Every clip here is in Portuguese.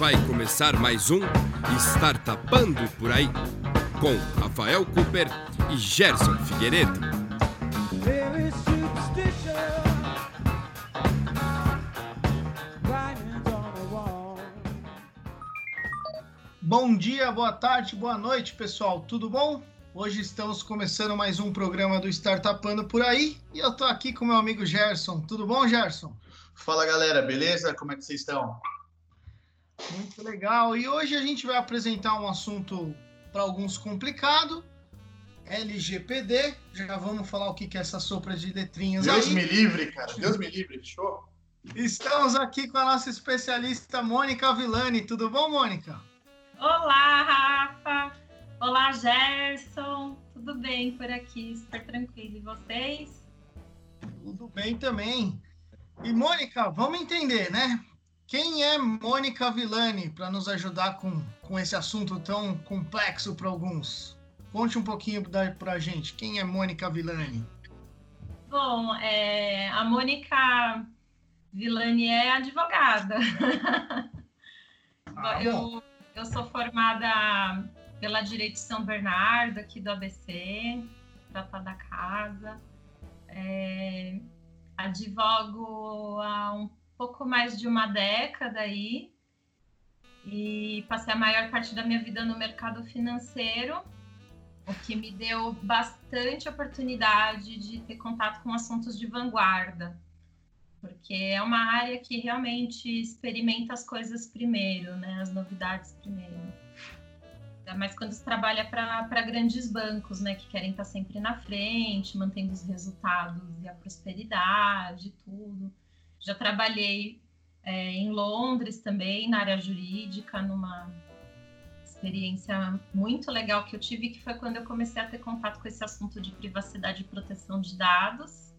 Vai começar mais um Startupando por aí, com Rafael Cooper e Gerson Figueiredo. Bom dia, boa tarde, boa noite, pessoal. Tudo bom? Hoje estamos começando mais um programa do Startupando por aí e eu tô aqui com meu amigo Gerson. Tudo bom, Gerson? Fala, galera, beleza? Como é que vocês estão? Muito legal. E hoje a gente vai apresentar um assunto para alguns complicado. LGPD. Já vamos falar o que é essa sopa de letrinhas Deus aí. me livre, cara. Deus me livre. Show. Estamos aqui com a nossa especialista Mônica Villani. Tudo bom, Mônica? Olá, Rafa. Olá, Gerson. Tudo bem por aqui? Super tranquilo. E vocês? Tudo bem também. E, Mônica, vamos entender, né? Quem é Mônica Villani para nos ajudar com, com esse assunto tão complexo para alguns? Conte um pouquinho para a gente. Quem é Mônica Villani? Bom, é, a Mônica Villani é advogada. Ah, eu, eu sou formada pela Direito de São Bernardo, aqui do ABC, Tratado da Casa. É, advogo há um pouco mais de uma década aí e passei a maior parte da minha vida no mercado financeiro, o que me deu bastante oportunidade de ter contato com assuntos de vanguarda, porque é uma área que realmente experimenta as coisas primeiro, né, as novidades primeiro. Ainda mais quando se trabalha para grandes bancos, né, que querem estar sempre na frente, mantendo os resultados e a prosperidade, tudo. Já trabalhei é, em Londres também, na área jurídica, numa experiência muito legal que eu tive, que foi quando eu comecei a ter contato com esse assunto de privacidade e proteção de dados.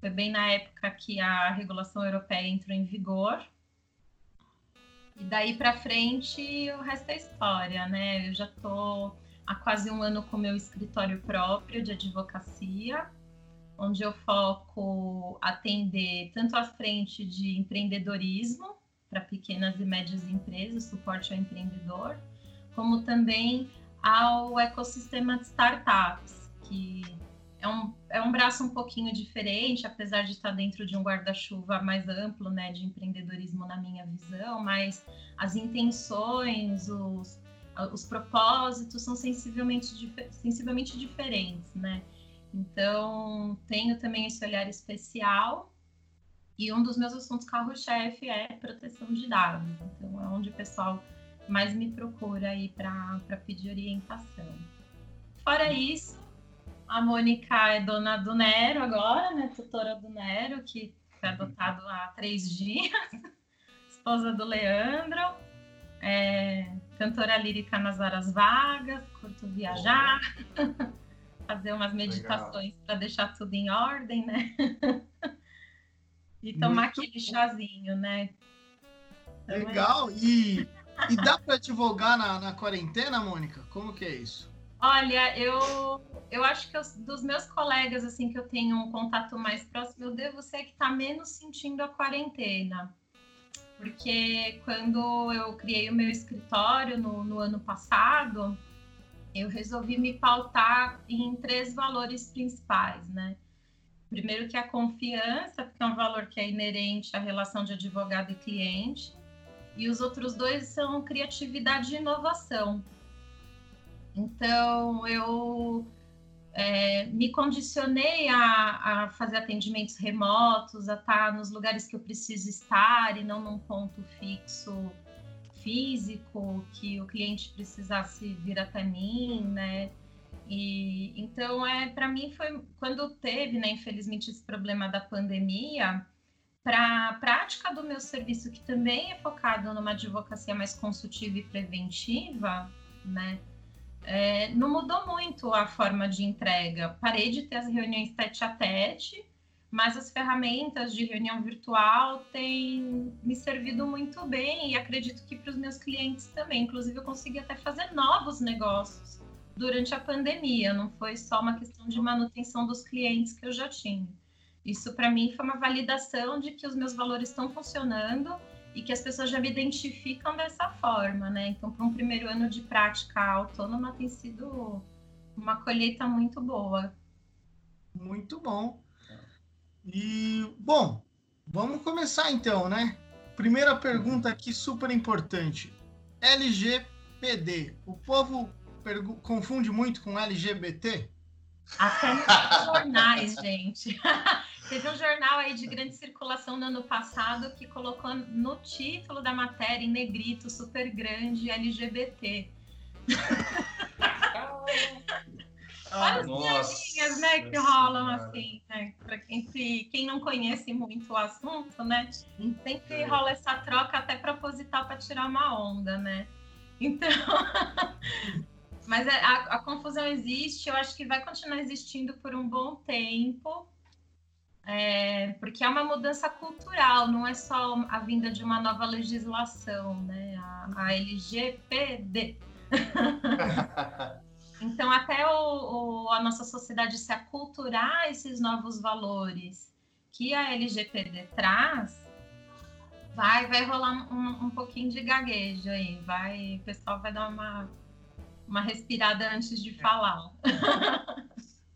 Foi bem na época que a regulação europeia entrou em vigor. E daí para frente, o resto é história, né? Eu já estou há quase um ano com meu escritório próprio de advocacia onde eu foco atender tanto à frente de empreendedorismo para pequenas e médias empresas, suporte ao empreendedor, como também ao ecossistema de startups, que é um, é um braço um pouquinho diferente, apesar de estar dentro de um guarda-chuva mais amplo, né, de empreendedorismo na minha visão, mas as intenções, os, os propósitos são sensivelmente, sensivelmente diferentes, né? Então, tenho também esse olhar especial. E um dos meus assuntos carro-chefe é proteção de dados. Então, é onde o pessoal mais me procura aí para pedir orientação. Fora isso, a Mônica é dona do Nero agora, né? Tutora do Nero, que foi adotado há três dias. Esposa do Leandro. É, cantora lírica nas horas vagas, curto viajar. Fazer umas meditações para deixar tudo em ordem, né? e tomar Muito aquele chazinho, né? Então, Legal. E, e dá para advogar na, na quarentena, Mônica? Como que é isso? Olha, eu, eu acho que eu, dos meus colegas, assim, que eu tenho um contato mais próximo, eu devo ser que está menos sentindo a quarentena. Porque quando eu criei o meu escritório no, no ano passado, eu resolvi me pautar em três valores principais, né? Primeiro que é a confiança, porque é um valor que é inerente à relação de advogado e cliente. E os outros dois são criatividade e inovação. Então, eu é, me condicionei a, a, fazer atendimentos remotos, a estar nos lugares que eu preciso estar e não num ponto fixo físico que o cliente precisasse vir até mim, né? E então é para mim foi quando teve, né, infelizmente esse problema da pandemia, para a prática do meu serviço que também é focado numa advocacia mais consultiva e preventiva, né? É, não mudou muito a forma de entrega. Parei de ter as reuniões tete a tete mas as ferramentas de reunião virtual têm me servido muito bem e acredito que para os meus clientes também. Inclusive, eu consegui até fazer novos negócios durante a pandemia, não foi só uma questão de manutenção dos clientes que eu já tinha. Isso para mim foi uma validação de que os meus valores estão funcionando e que as pessoas já me identificam dessa forma, né? Então, para um primeiro ano de prática autônoma tem sido uma colheita muito boa. Muito bom. E, bom, vamos começar então, né? Primeira pergunta aqui, super importante. LGPD. O povo confunde muito com LGBT? Até nos jornais, gente. Teve um jornal aí de grande circulação no ano passado que colocou no título da matéria, em negrito, super grande, LGBT. Várias piadinhas, né, que rolam assim, né? Pra quem, se, quem não conhece muito o assunto, né? Sempre rola essa troca até proposital para tirar uma onda, né? Então. Mas é, a, a, confusão existe, eu acho que vai continuar existindo por um bom tempo, é, porque é uma mudança cultural, não é só a vinda de uma nova legislação, né? A, a LGPD. então, até o, o, a nossa sociedade se aculturar a esses novos valores que a LGPD traz, vai, vai rolar um, um pouquinho de gaguejo aí, vai, o pessoal vai dar uma uma respirada antes de é. falar.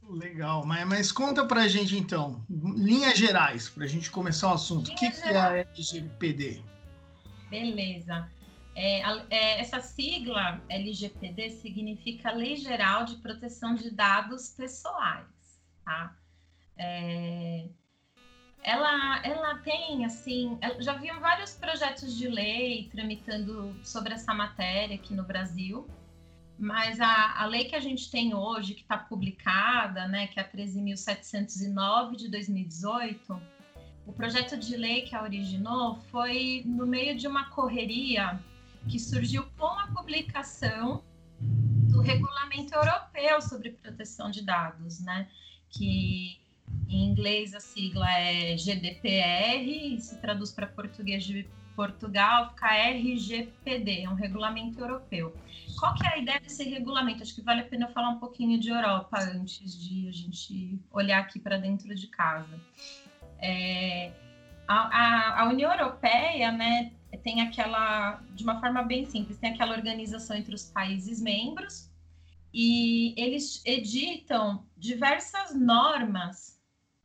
Legal, mas, mas conta pra gente então, linhas gerais, pra gente começar o assunto. o que, que, é a LGPD? Beleza. É, é, essa sigla LGPD significa Lei Geral de Proteção de Dados Pessoais, tá? É, ela, ela tem, assim, já haviam vários projetos de lei tramitando sobre essa matéria aqui no Brasil, mas a, a lei que a gente tem hoje, que está publicada, né, que é a 13.709 de 2018, o projeto de lei que a originou foi no meio de uma correria que surgiu com a publicação do regulamento europeu sobre proteção de dados, né? Que em inglês a sigla é GDPR se traduz para português de Portugal, fica RGPD, é um regulamento europeu. Qual que é a ideia desse regulamento? Acho que vale a pena falar um pouquinho de Europa antes de a gente olhar aqui para dentro de casa. É, a, a, a, União Europeia, né, tem aquela, de uma forma bem simples, tem aquela organização entre os países membros e eles editam diversas normas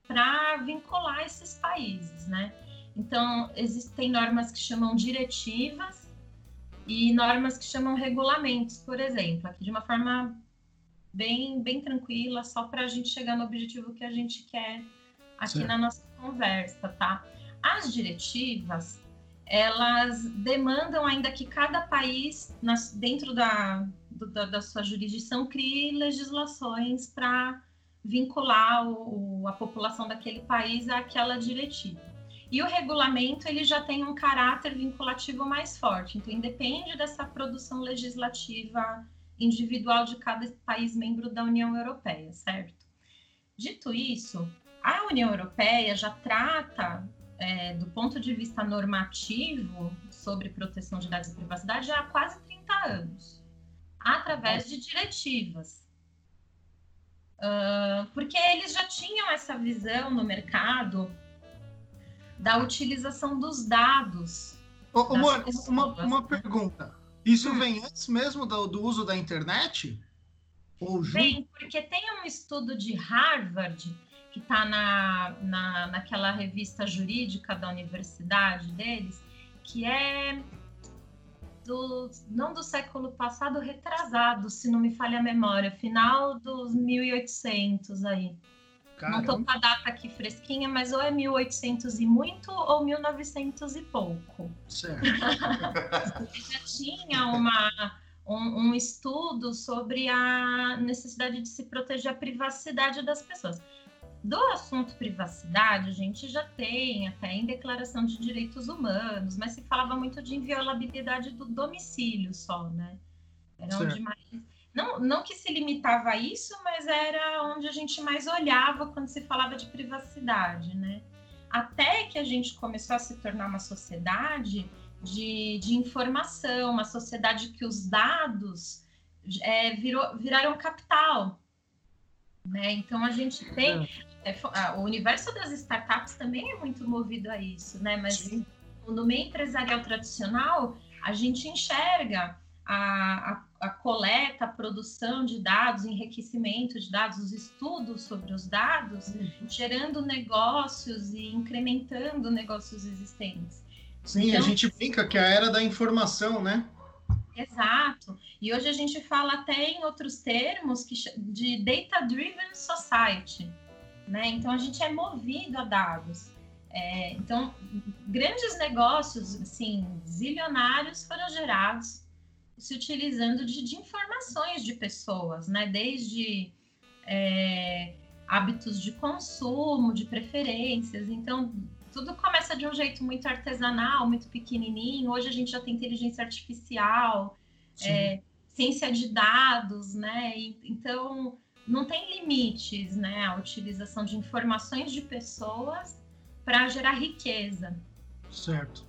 para vincular esses países, né? Então, existem normas que chamam diretivas e normas que chamam regulamentos, por exemplo, aqui de uma forma bem, bem tranquila, só para a gente chegar no objetivo que a gente quer aqui na nossa conversa, tá? As diretivas, elas demandam ainda que cada país, nas, dentro da, do, da, da, sua jurisdição, crie legislações para vincular o, a população daquele país àquela diretiva. E o regulamento ele já tem um caráter vinculativo mais forte, então independe dessa produção legislativa individual de cada país membro da União Europeia, certo? Dito isso, a União Europeia já trata, é, do ponto de vista normativo, sobre proteção de dados e privacidade há quase 30 anos, através de diretivas. Uh, porque eles já tinham essa visão no mercado da utilização dos dados. Oh, uma, uma, uma, pergunta. Isso hum. vem antes mesmo do, do uso da internet? Ou vem, porque tem um estudo de Harvard que está na, na, naquela revista jurídica da universidade deles, que é do, não do século passado, retrasado, se não me falha a memória, final dos 1800 aí. Caramba. Não tô com a data aqui fresquinha, mas ou é 1800 e muito ou 1900 e pouco. Certo. já tinha uma, um, um, estudo sobre a necessidade de se proteger a privacidade das pessoas. Do assunto privacidade, a gente já tem até em declaração de direitos humanos, mas se falava muito de inviolabilidade do domicílio só, né? Era onde mais não, não que se limitava a isso, mas era onde a gente mais olhava quando se falava de privacidade, né? Até que a gente começou a se tornar uma sociedade de, de informação, uma sociedade que os dados é, virou, viraram capital. Né? Então a gente tem. É, o universo das startups também é muito movido a isso, né? Mas Sim. no meio empresarial tradicional, a gente enxerga a, a, a, coleta, a produção de dados, enriquecimento de dados, os estudos sobre os dados, uhum. gerando negócios e incrementando negócios existentes. Sim, então, a gente brinca que é a era da informação, né? Exato. E hoje a gente fala até em outros termos que, de data-driven society. Né? Então a gente é movido a dados. É, então, grandes negócios, assim, zilionários foram gerados se utilizando de, de informações de pessoas, né? Desde é, hábitos de consumo, de preferências. Então, tudo começa de um jeito muito artesanal, muito pequenininho. Hoje a gente já tem inteligência artificial, é, ciência de dados, né? E, então, não tem limites, né? A utilização de informações de pessoas para gerar riqueza. Certo.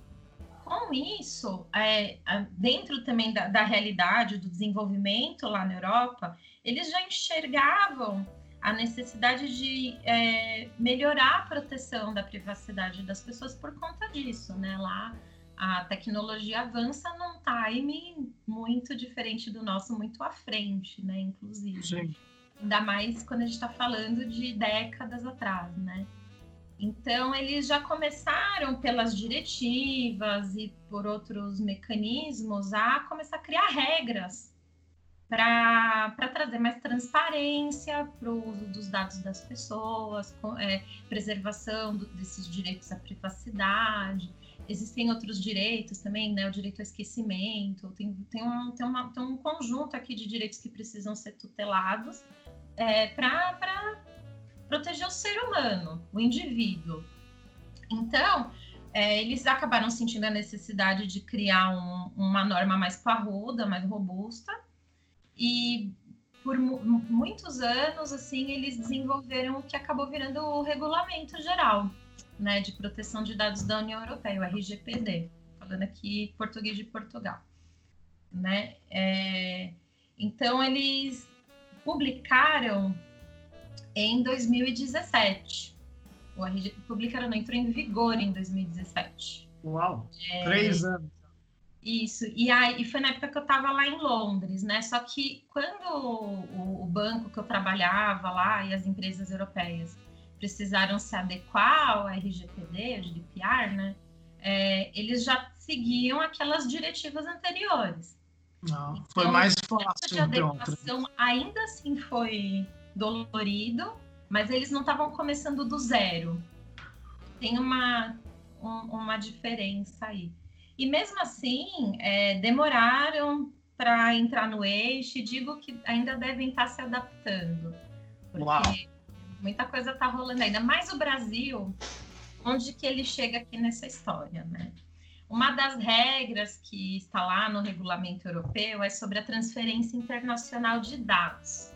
Com isso, é, dentro também da, da realidade do desenvolvimento lá na Europa, eles já enxergavam a necessidade de é, melhorar a proteção da privacidade das pessoas por conta disso, né? Lá a tecnologia avança num time muito diferente do nosso, muito à frente, né? Inclusive. Sim. Ainda mais quando a gente está falando de décadas atrás, né? Então, eles já começaram pelas diretivas e por outros mecanismos a começar a criar regras para trazer mais transparência para o uso dos dados das pessoas, é, preservação do, desses direitos à privacidade. Existem outros direitos também, né? O direito ao esquecimento. Tem, tem, um, tem, uma, tem um conjunto aqui de direitos que precisam ser tutelados é, para proteger o ser humano, o indivíduo. Então, é, eles acabaram sentindo a necessidade de criar um, uma norma mais parruda, mais robusta, e por muitos anos, assim, eles desenvolveram o que acabou virando o Regulamento Geral, né, de Proteção de Dados da União Europeia, o RGPD, falando aqui português de Portugal, né? É, então, eles publicaram em 2017. O RG, publicaram, não, entrou em vigor em 2017. Uau, é, três anos. Isso, e, aí, foi na época que eu estava lá em Londres, né? Só que quando o, o, banco que eu trabalhava lá e as empresas europeias precisaram se adequar ao RGPD, ao GDPR, né? É, eles já seguiam aquelas diretivas anteriores. Não, então, foi mais fácil. De então, adequação ainda assim foi dolorido, mas eles não estavam começando do zero. Tem uma, um, uma diferença aí. E mesmo assim, é, demoraram para entrar no eixo, e digo que ainda devem estar tá se adaptando. Porque Uau. muita coisa está rolando ainda. Mas o Brasil, onde que ele chega aqui nessa história, né? Uma das regras que está lá no regulamento europeu é sobre a transferência internacional de dados.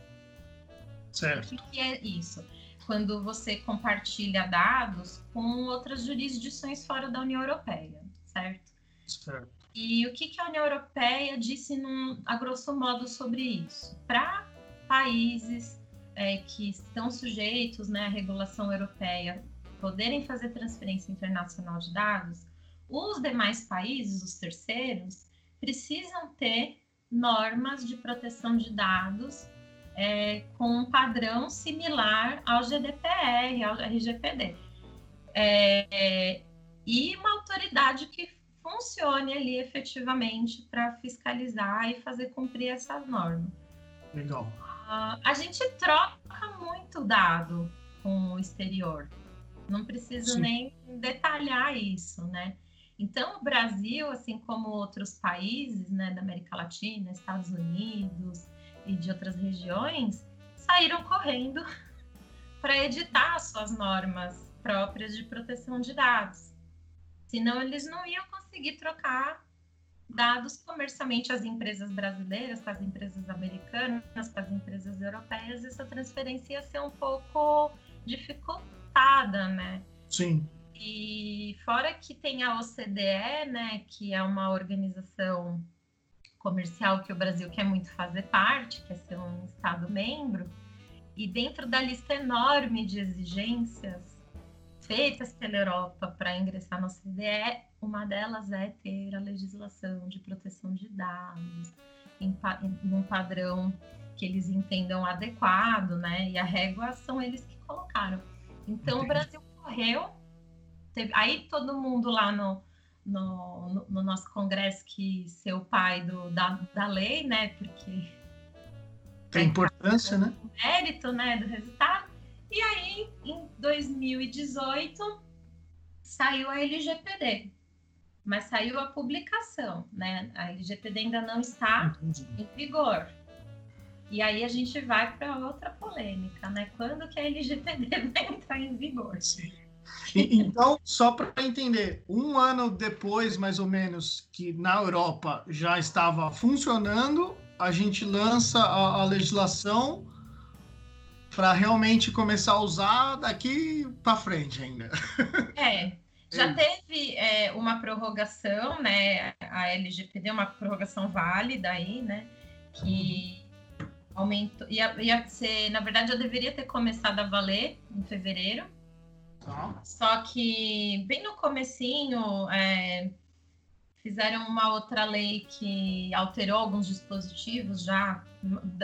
Certo. O que é isso? Quando você compartilha dados com outras jurisdições fora da União Europeia, certo? Certo. E o que, que a União Europeia disse, num, a grosso modo, sobre isso? Para países é, que estão sujeitos né, à regulação europeia poderem fazer transferência internacional de dados, os demais países, os terceiros, precisam ter normas de proteção de dados é, com um padrão similar ao GDPR, ao RGPD. É, e uma autoridade que funcione ali efetivamente para fiscalizar e fazer cumprir essas normas. Legal. Uh, a gente troca muito dado com o exterior. Não preciso Sim. nem detalhar isso, né? Então, o Brasil, assim como outros países né, da América Latina, Estados Unidos e de outras regiões, saíram correndo para editar suas normas próprias de proteção de dados. Senão, eles não iam conseguir trocar dados comercialmente às empresas brasileiras, com as empresas americanas, com as empresas europeias, essa transferência ia ser um pouco dificultada, né? Sim. E fora que tem a OCDE, né, que é uma organização comercial que o Brasil quer muito fazer parte, quer ser um Estado membro, e dentro da lista enorme de exigências feitas pela Europa para ingressar no CDE, uma delas é ter a legislação de proteção de dados em, em um padrão que eles entendam adequado, né? E a régua são eles que colocaram. Então, Entendi. o Brasil correu, teve, aí todo mundo lá no, no, no, no, nosso congresso que ser o pai do, da, da lei, né? Porque tem importância, né? Mérito, né, do resultado. E aí, em 2018, saiu a LGPD, mas saiu a publicação, né? A LGPD ainda não está Entendi. em vigor. E aí a gente vai para outra polêmica, né? Quando que a LGPD vai entrar em vigor? Sim. Então, só para entender, um ano depois, mais ou menos, que na Europa já estava funcionando, a gente lança a, a legislação para realmente começar a usar daqui para frente ainda. É, já é teve é, uma prorrogação, né? A LGPD, uma prorrogação válida aí, né? Que aumentou. Ia, ia ser, na verdade, já deveria ter começado a valer em fevereiro. Só que bem no comecinho é, fizeram uma outra lei que alterou alguns dispositivos já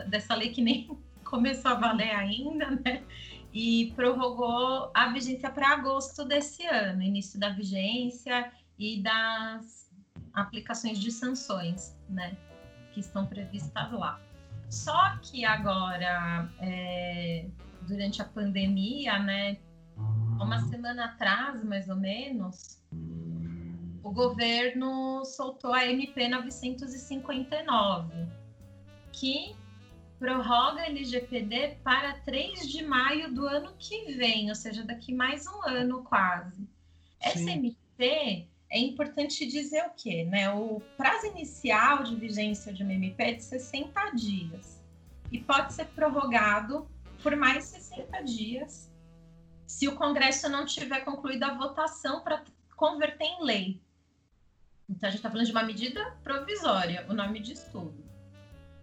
dessa lei que nem começou a valer ainda, né? E prorrogou a vigência para agosto desse ano, início da vigência e das aplicações de sanções, né? Que estão previstas lá. Só que agora, é, durante a pandemia, né? Uma semana atrás, mais ou menos, o governo soltou a MP 959, que prorroga a LGPD para 3 de maio do ano que vem, ou seja, daqui mais um ano quase. Essa MP é importante dizer o quê? Né? O prazo inicial de vigência de uma MP é de 60 dias e pode ser prorrogado por mais 60 dias se o Congresso não tiver concluído a votação para converter em lei. Então, a gente está falando de uma medida provisória, o nome diz tudo.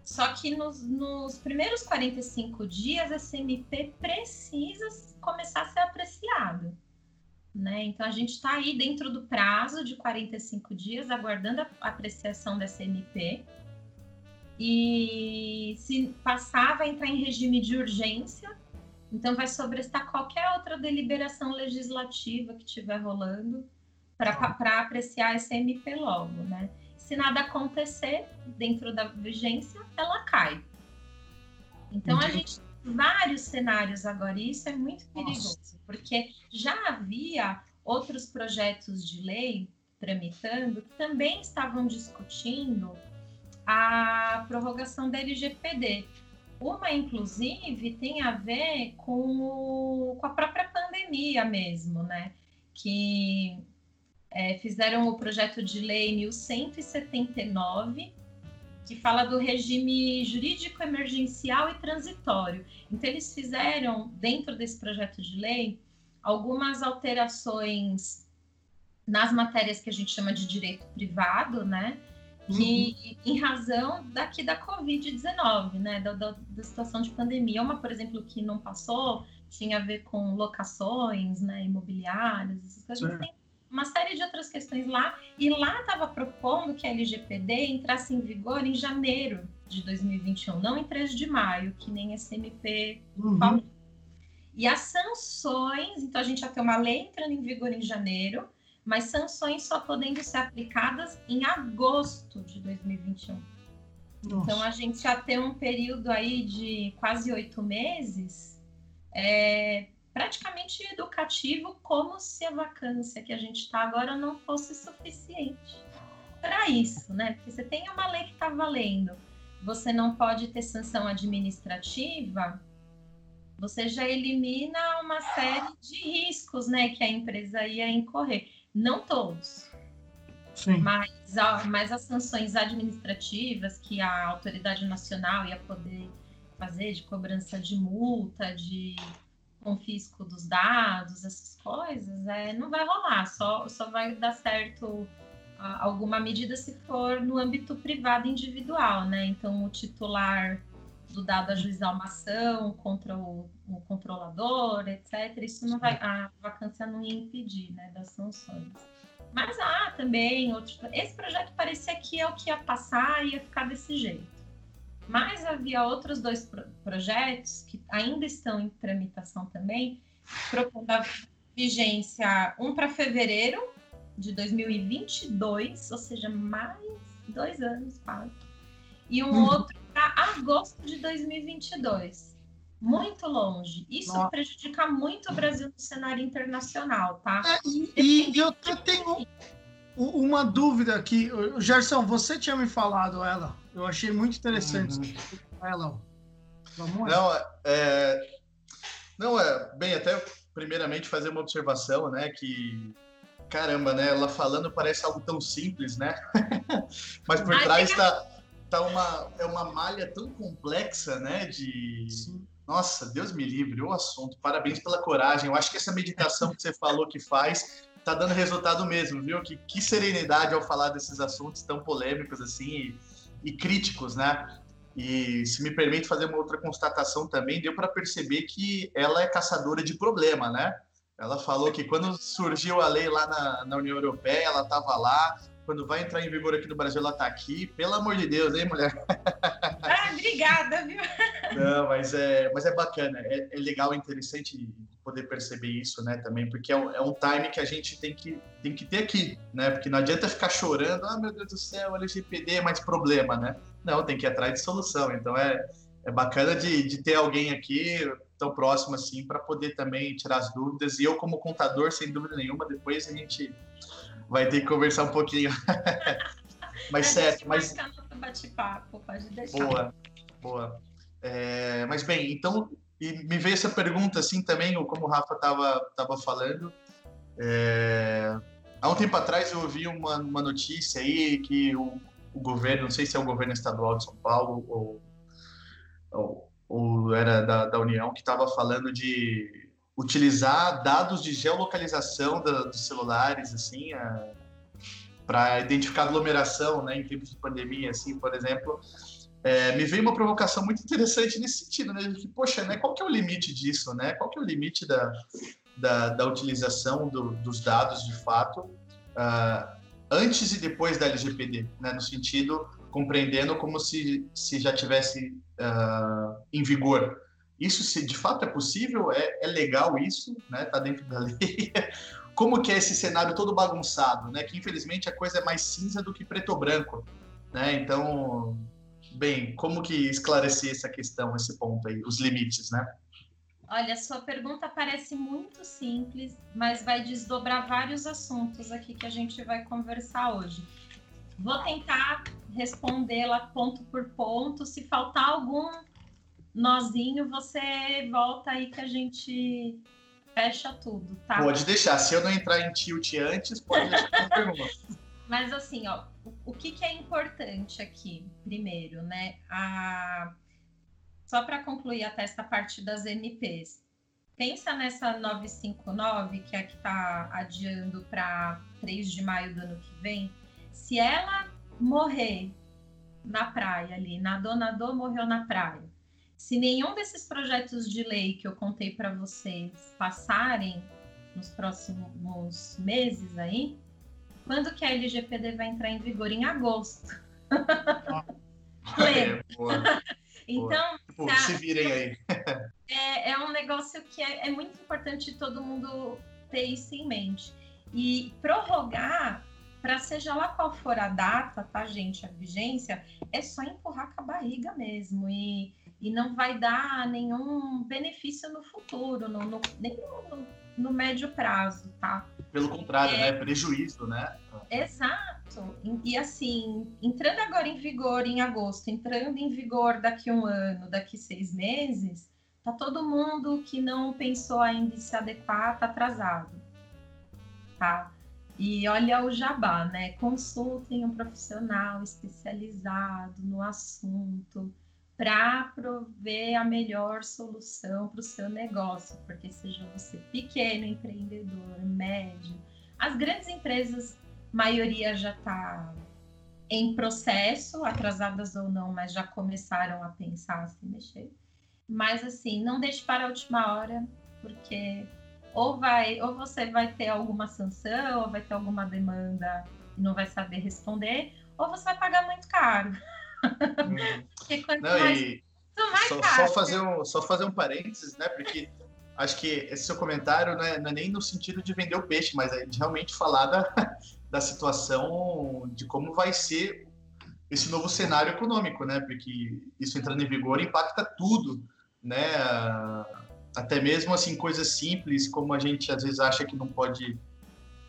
Só que nos, nos primeiros 45 dias, essa MP precisa começar a ser apreciada. Né? Então, a gente está aí dentro do prazo de 45 dias, aguardando a apreciação dessa MP. E se passar, vai entrar em regime de urgência. Então, vai sobrestar qualquer outra deliberação legislativa que estiver rolando para apreciar esse MP logo, né? Se nada acontecer dentro da vigência, ela cai. Então Entendi. a gente tem vários cenários agora, e isso é muito perigoso, Nossa. porque já havia outros projetos de lei tramitando que também estavam discutindo a prorrogação da LGPD. Uma, inclusive, tem a ver com, com a própria pandemia mesmo, né? Que é, fizeram o projeto de lei 1179, que fala do regime jurídico emergencial e transitório. Então, eles fizeram, dentro desse projeto de lei, algumas alterações nas matérias que a gente chama de direito privado, né? Que, uhum. em razão daqui da Covid-19, né? Da, da, da, situação de pandemia. Uma, por exemplo, que não passou, tinha a ver com locações, né? Imobiliárias, essas coisas. Tem uma série de outras questões lá, e lá estava propondo que a LGPD entrasse em vigor em janeiro de 2021, não em 3 de maio, que nem esse MP uhum. falou. E as sanções, então a gente ia ter uma lei entrando em vigor em janeiro, mas sanções só podendo ser aplicadas em agosto de 2021. Nossa. Então a gente já tem um período aí de quase oito meses é, praticamente educativo, como se a vacância que a gente está agora não fosse suficiente para isso, né? Porque você tem uma lei que está valendo, você não pode ter sanção administrativa, você já elimina uma série de riscos, né, que a empresa ia incorrer. Não todos, Sim. Mas, mas as sanções administrativas que a autoridade nacional ia poder fazer de cobrança de multa, de confisco dos dados, essas coisas, é, não vai rolar, só, só vai dar certo alguma medida se for no âmbito privado individual, né? Então, o titular do dado ajuizar uma ação contra o, o, controlador, etc. Isso não vai, a vacância não ia impedir, né, das sanções. Mas há ah, também outros. Esse projeto parecia que é o que ia passar e ia ficar desse jeito. Mas havia outros dois pro projetos que ainda estão em tramitação também, propondo a vigência um para fevereiro de 2022, ou seja, mais dois anos quase, e um uhum. outro para agosto de 2022. Muito longe. Isso Nossa. prejudica muito o Brasil no cenário internacional, tá? É, e, e eu tenho uma dúvida aqui. Gerson, você tinha me falado ela. Eu achei muito interessante. Uhum. Ela. Vamos não, é, não, é. Bem, até primeiramente fazer uma observação, né? Que caramba, né? Ela falando parece algo tão simples, né? Mas por Ai, trás está tá uma, é uma malha tão complexa, né? De. Sim. Nossa, Deus me livre, o assunto. Parabéns pela coragem. Eu acho que essa meditação que você falou que faz tá dando resultado mesmo, viu? Que, que serenidade ao falar desses assuntos tão polêmicos assim e, e críticos, né? E se me permite fazer uma outra constatação também, deu para perceber que ela é caçadora de problema, né? Ela falou que quando surgiu a lei lá na, na União Europeia, ela estava lá. Quando vai entrar em vigor aqui no Brasil, ela está aqui. Pelo amor de Deus, hein, mulher? Ah, obrigada, viu? Não, mas é, mas é bacana. É, é legal, é interessante poder perceber isso, né, também, porque é um, é um time que a gente tem que, tem que ter aqui, né? Porque não adianta ficar chorando, ah, meu Deus do céu, LGPD é mais problema, né? Não, tem que ir atrás de solução. Então é, é bacana de, de ter alguém aqui tão próximo assim para poder também tirar as dúvidas. E eu, como contador, sem dúvida nenhuma, depois a gente vai ter que conversar um pouquinho. mas certo, mas. bate-papo, pode deixar. Boa, boa. É, mas bem, então, e me veio essa pergunta assim também, como o Rafa estava tava falando. É, há um tempo atrás eu ouvi uma, uma notícia aí que o, o governo, não sei se é o governo estadual de São Paulo ou, ou ou era da, da União, que estava falando de utilizar dados de geolocalização da, dos celulares, assim, para identificar aglomeração, né, em tempos de pandemia, assim, por exemplo. É, me veio uma provocação muito interessante nesse sentido, né, de que, poxa, né, qual que é o limite disso, né? Qual que é o limite da, da, da utilização do, dos dados, de fato, uh, antes e depois da LGPD, né, no sentido compreendendo como se, se já tivesse uh, em vigor. Isso, se de fato é possível, é, é legal isso, né? Tá dentro da lei. como que é esse cenário todo bagunçado, né? Que infelizmente a coisa é mais cinza do que preto branco, né? Então, bem, como que esclarecer essa questão, esse ponto aí, os limites, né? Olha, sua pergunta parece muito simples, mas vai desdobrar vários assuntos aqui que a gente vai conversar hoje. Vou tentar respondê-la ponto por ponto. Se faltar algum nozinho, você volta aí que a gente fecha tudo, tá? Pode deixar. Se eu não entrar em tilt antes, pode deixar. Mas assim, ó, o, que, que é importante aqui, primeiro, né? A... Só para concluir até essa parte das NPs. Pensa nessa 959, que é a que está adiando para 3 de maio do ano que vem se ela morrer na praia ali, nadou, morreu na praia. Se nenhum desses projetos de lei que eu contei para vocês passarem nos próximos meses aí, quando que a LGPD vai entrar em vigor? Em agosto. É, boa, então, tipo, tá, se virem aí. é, é um negócio que é, é muito importante todo mundo ter isso em mente. E prorrogar para seja lá qual for a data, tá, gente, a vigência, é só empurrar com a barriga mesmo e, e não vai dar nenhum benefício no futuro, no, no nem no, no, médio prazo, tá? Pelo contrário, é, né? Prejuízo, né? Exato. E, e assim, entrando agora em vigor em agosto, entrando em vigor daqui um ano, daqui seis meses, tá todo mundo que não pensou ainda em se adequar, tá atrasado. Tá? E olha o jabá, né? Consultem um profissional especializado no assunto para prover a melhor solução para o seu negócio, porque seja você pequeno empreendedor, médio, as grandes empresas, maioria já está em processo, atrasadas ou não, mas já começaram a pensar, a se mexer. Mas assim, não deixe para a última hora, porque ou vai, ou você vai ter alguma sanção, ou vai ter alguma demanda e não vai saber responder, ou você vai pagar muito caro. Hum. porque quanto não, mais, e só, só, fazer um, só fazer um parênteses, né? Porque acho que esse seu comentário não é, não é, nem no sentido de vender o peixe, mas é de realmente falar da, da situação de como vai ser esse novo cenário econômico, né? Porque isso entrando em vigor impacta tudo, né? Até mesmo assim coisas simples como a gente às vezes acha que não pode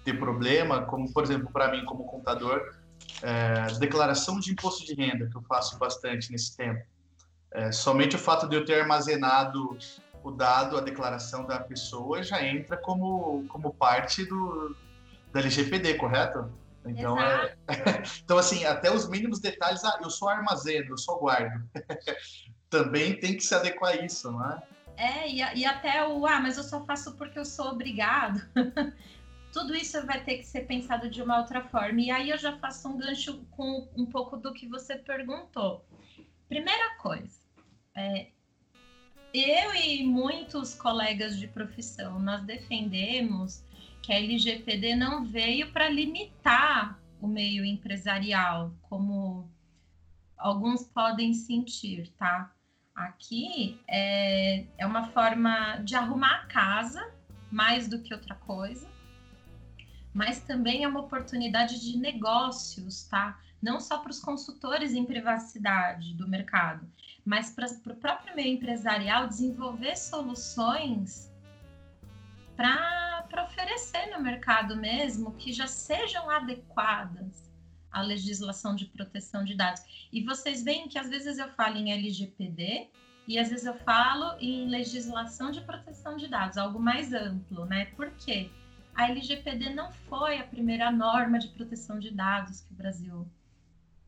ter problema, como por exemplo para mim como contador, é, declaração de imposto de renda que eu faço bastante nesse tempo. É, somente o fato de eu ter armazenado o dado, a declaração da pessoa já entra como, como parte do, da LGPD, correto? Então, é... então, assim, até os mínimos detalhes, ah, eu só armazeno, eu só guardo. Também tem que se adequar a isso, não é? É, e, e até o, ah, mas eu só faço porque eu sou obrigado. Tudo isso vai ter que ser pensado de uma outra forma. E aí eu já faço um gancho com um pouco do que você perguntou. Primeira coisa, é, eu e muitos colegas de profissão, nós defendemos que a LGPD não veio para limitar o meio empresarial, como alguns podem sentir, tá? Aqui é, é uma forma de arrumar a casa, mais do que outra coisa, mas também é uma oportunidade de negócios, tá? Não só para os consultores em privacidade do mercado, mas para o próprio meio empresarial desenvolver soluções para oferecer no mercado mesmo que já sejam adequadas à legislação de proteção de dados. E vocês veem que às vezes eu falo em LGPD e às vezes eu falo em legislação de proteção de dados, algo mais amplo, né? Por quê? A LGPD não foi a primeira norma de proteção de dados que o Brasil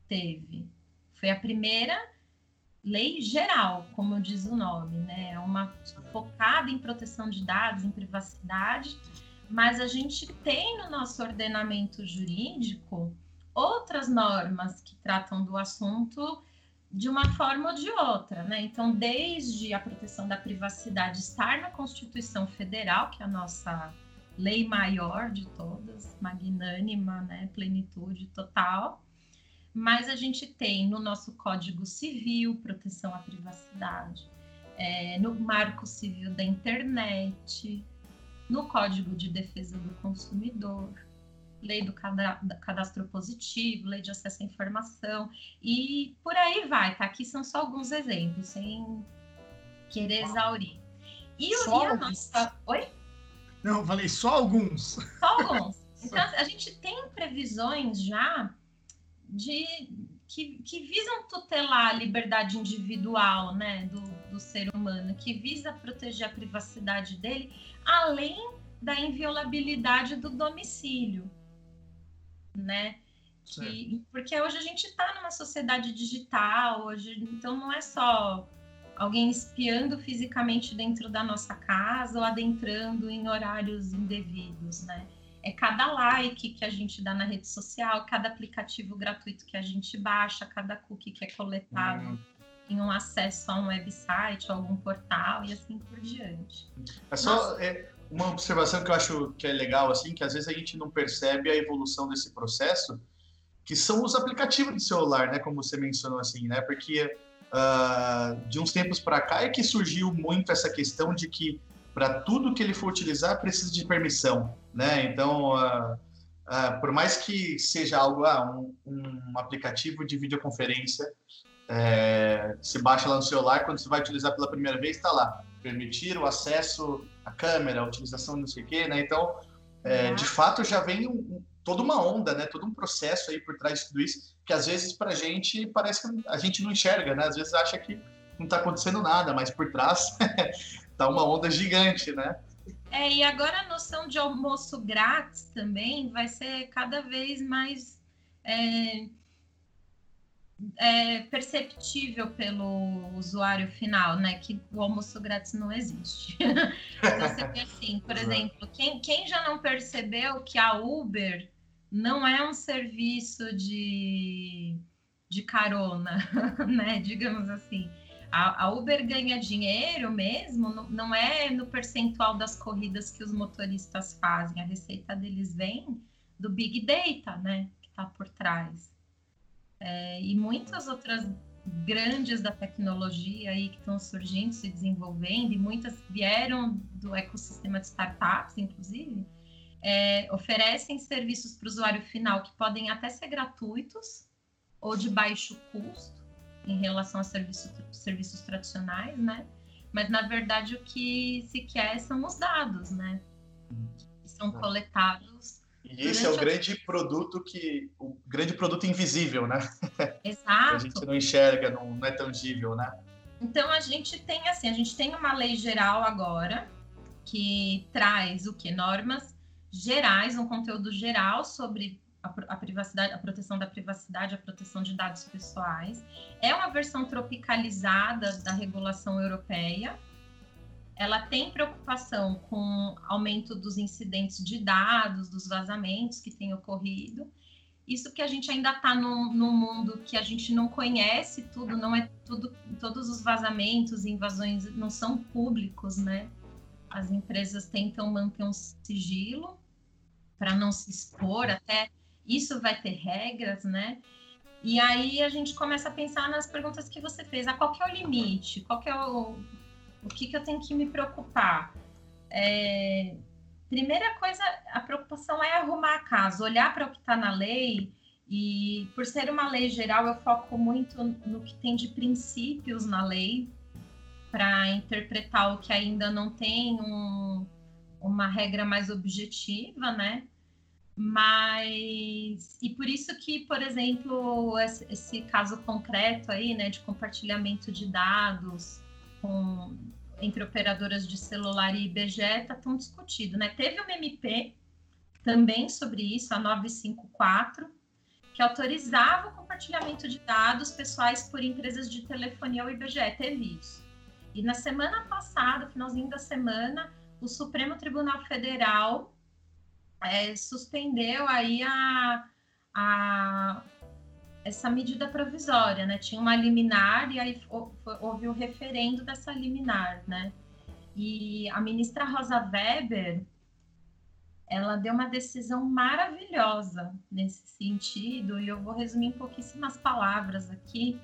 teve. Foi a primeira lei geral, como diz o nome, né? É uma focada em proteção de dados, em privacidade, mas a gente tem no nosso ordenamento jurídico outras normas que tratam do assunto de uma forma ou de outra, né? Então, desde a proteção da privacidade estar na Constituição Federal, que é a nossa lei maior de todas, magnânima, né? Plenitude total, mas a gente tem no nosso Código Civil proteção à privacidade, é, no Marco Civil da Internet, no Código de Defesa do Consumidor, lei do cadastro positivo, lei de acesso à informação e por aí vai, tá? Aqui são só alguns exemplos, sem querer exaurir. E, o, e a nossa. Oi? Não, falei só alguns. Só alguns. Então, a gente tem previsões já de que, que, visam tutelar a liberdade individual né, do, do ser humano, que visa proteger a privacidade dele, além da inviolabilidade do domicílio, né? Que, porque hoje a gente está numa sociedade digital, hoje, então não é só alguém espiando fisicamente dentro da nossa casa ou adentrando em horários indevidos, né? é cada like que a gente dá na rede social, cada aplicativo gratuito que a gente baixa, cada cookie que é coletado hum. em um acesso a um website, a algum portal e assim por diante. É só é, uma observação que eu acho que é legal, assim, que às vezes a gente não percebe a evolução desse processo, que são os aplicativos de celular, né, como você mencionou, assim, né, porque uh, de uns tempos para cá é que surgiu muito essa questão de que para tudo que ele for utilizar precisa de permissão, né? Então, uh, uh, por mais que seja algo, ah, um, um aplicativo de videoconferência, é, se baixa lá no celular, quando você vai utilizar pela primeira vez, está lá, permitir o acesso à câmera, a utilização não sei o quê, né? Então, é, uhum. de fato, já vem um, toda uma onda, né? Todo um processo aí por trás de tudo isso, que às vezes para a gente parece que a gente não enxerga, né? Às vezes acha que não está acontecendo nada, mas por trás tá uma onda gigante, né? É, e agora a noção de almoço grátis também vai ser cada vez mais é, é, perceptível pelo usuário final, né? Que o almoço grátis não existe. então, você vê assim, por exemplo, quem, quem já não percebeu que a Uber não é um serviço de, de carona, né? Digamos assim. A, a, Uber ganha dinheiro mesmo, não, não é no percentual das corridas que os motoristas fazem. A receita deles vem do Big Data, né? Que está por trás. É, e muitas outras grandes da tecnologia aí que estão surgindo, se desenvolvendo, e muitas vieram do ecossistema de startups, inclusive, é, oferecem serviços para o usuário final que podem até ser gratuitos ou de baixo custo em relação a serviços, serviços tradicionais, né? Mas na verdade o que se quer são os dados, né? Que são coletados e esse é o grande produto que. o grande produto invisível, né? Exato. a gente não enxerga, não, não é tangível, né? Então a gente tem assim, a gente tem uma lei geral agora que traz o que? Normas gerais, um conteúdo geral sobre a, privacidade, a proteção da privacidade, a proteção de dados pessoais. É uma versão tropicalizada da regulação europeia, ela tem preocupação com aumento dos incidentes de dados, dos vazamentos que têm ocorrido. Isso que a gente ainda está num, num, mundo que a gente não conhece tudo, não é tudo, todos os vazamentos invasões não são públicos, né? As empresas tentam manter um sigilo para não se expor, até isso vai ter regras, né? E aí a gente começa a pensar nas perguntas que você fez. Ah, qual é o limite? Qual é o, o que, que eu tenho que me preocupar? É, primeira coisa, a preocupação é arrumar a casa, olhar para o que está na lei. E por ser uma lei geral, eu foco muito no que tem de princípios na lei para interpretar o que ainda não tem um, uma regra mais objetiva, né? Mas e por isso que, por exemplo, esse, caso concreto aí, né, de compartilhamento de dados com, entre operadoras de celular e IBGE está tão discutido, né? Teve uma MP também sobre isso, a 954, que autorizava o compartilhamento de dados pessoais por empresas de telefonia, o IBGE teve isso. E na semana passada, finalzinho da semana, o Supremo Tribunal Federal é, suspendeu aí a, a, essa medida provisória, né? Tinha uma liminar e aí houve o referendo dessa liminar, né? E a ministra Rosa Weber, ela deu uma decisão maravilhosa nesse sentido, e eu vou resumir em pouquíssimas palavras aqui,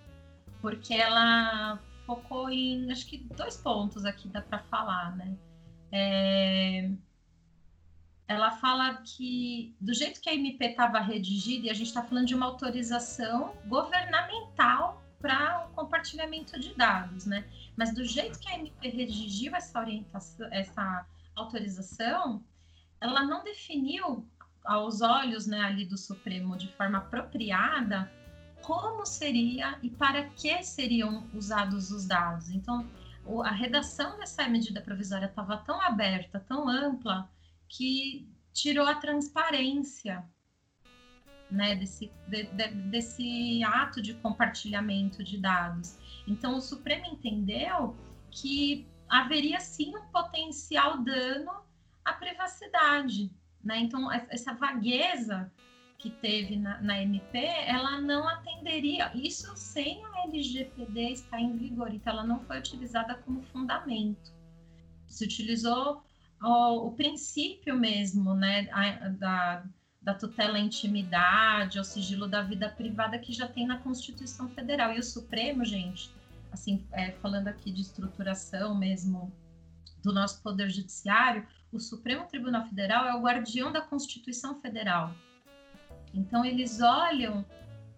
porque ela focou em, acho que dois pontos aqui dá para falar, né? É, ela fala que, do jeito que a MP estava redigida, e a gente está falando de uma autorização governamental para o compartilhamento de dados, né? Mas do jeito que a MP redigiu essa orientação, essa autorização, ela não definiu aos olhos, né, ali do Supremo de forma apropriada como seria e para que seriam usados os dados. Então, a redação dessa medida provisória estava tão aberta, tão ampla, que tirou a transparência né, desse, de, de, desse ato de compartilhamento de dados. Então, o Supremo entendeu que haveria sim um potencial dano à privacidade. Né? Então, essa vagueza que teve na, na, MP, ela não atenderia, isso sem a LGPD estar em vigor, então ela não foi utilizada como fundamento. Se utilizou o, o princípio mesmo, né, a, da, da tutela à intimidade, ao sigilo da vida privada que já tem na Constituição Federal. E o Supremo, gente, assim, é, falando aqui de estruturação mesmo do nosso Poder Judiciário, o Supremo Tribunal Federal é o guardião da Constituição Federal. Então, eles olham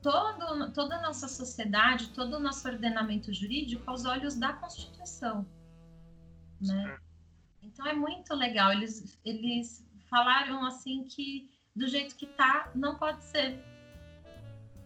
todo, toda a nossa sociedade, todo o nosso ordenamento jurídico aos olhos da Constituição. Né? Então é muito legal. Eles, eles falaram assim que do jeito que tá, não pode ser.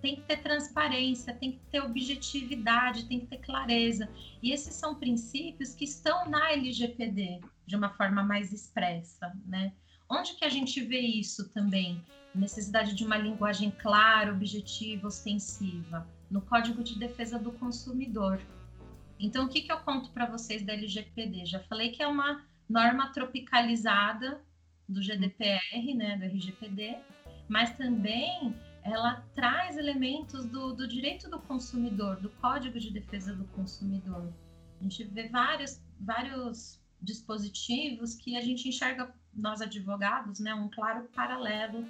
Tem que ter transparência, tem que ter objetividade, tem que ter clareza. E esses são princípios que estão na LGPD de uma forma mais expressa, né? Onde que a gente vê isso também? Necessidade de uma linguagem clara, objetiva, ostensiva, no Código de Defesa do Consumidor. Então, o que, que eu conto para vocês da LGPD? Já falei que é uma norma tropicalizada do GDPR, né, do RGPD, mas também ela traz elementos do, do direito do consumidor, do Código de Defesa do Consumidor. A gente vê vários, vários dispositivos que a gente enxerga, nós advogados, né, um claro paralelo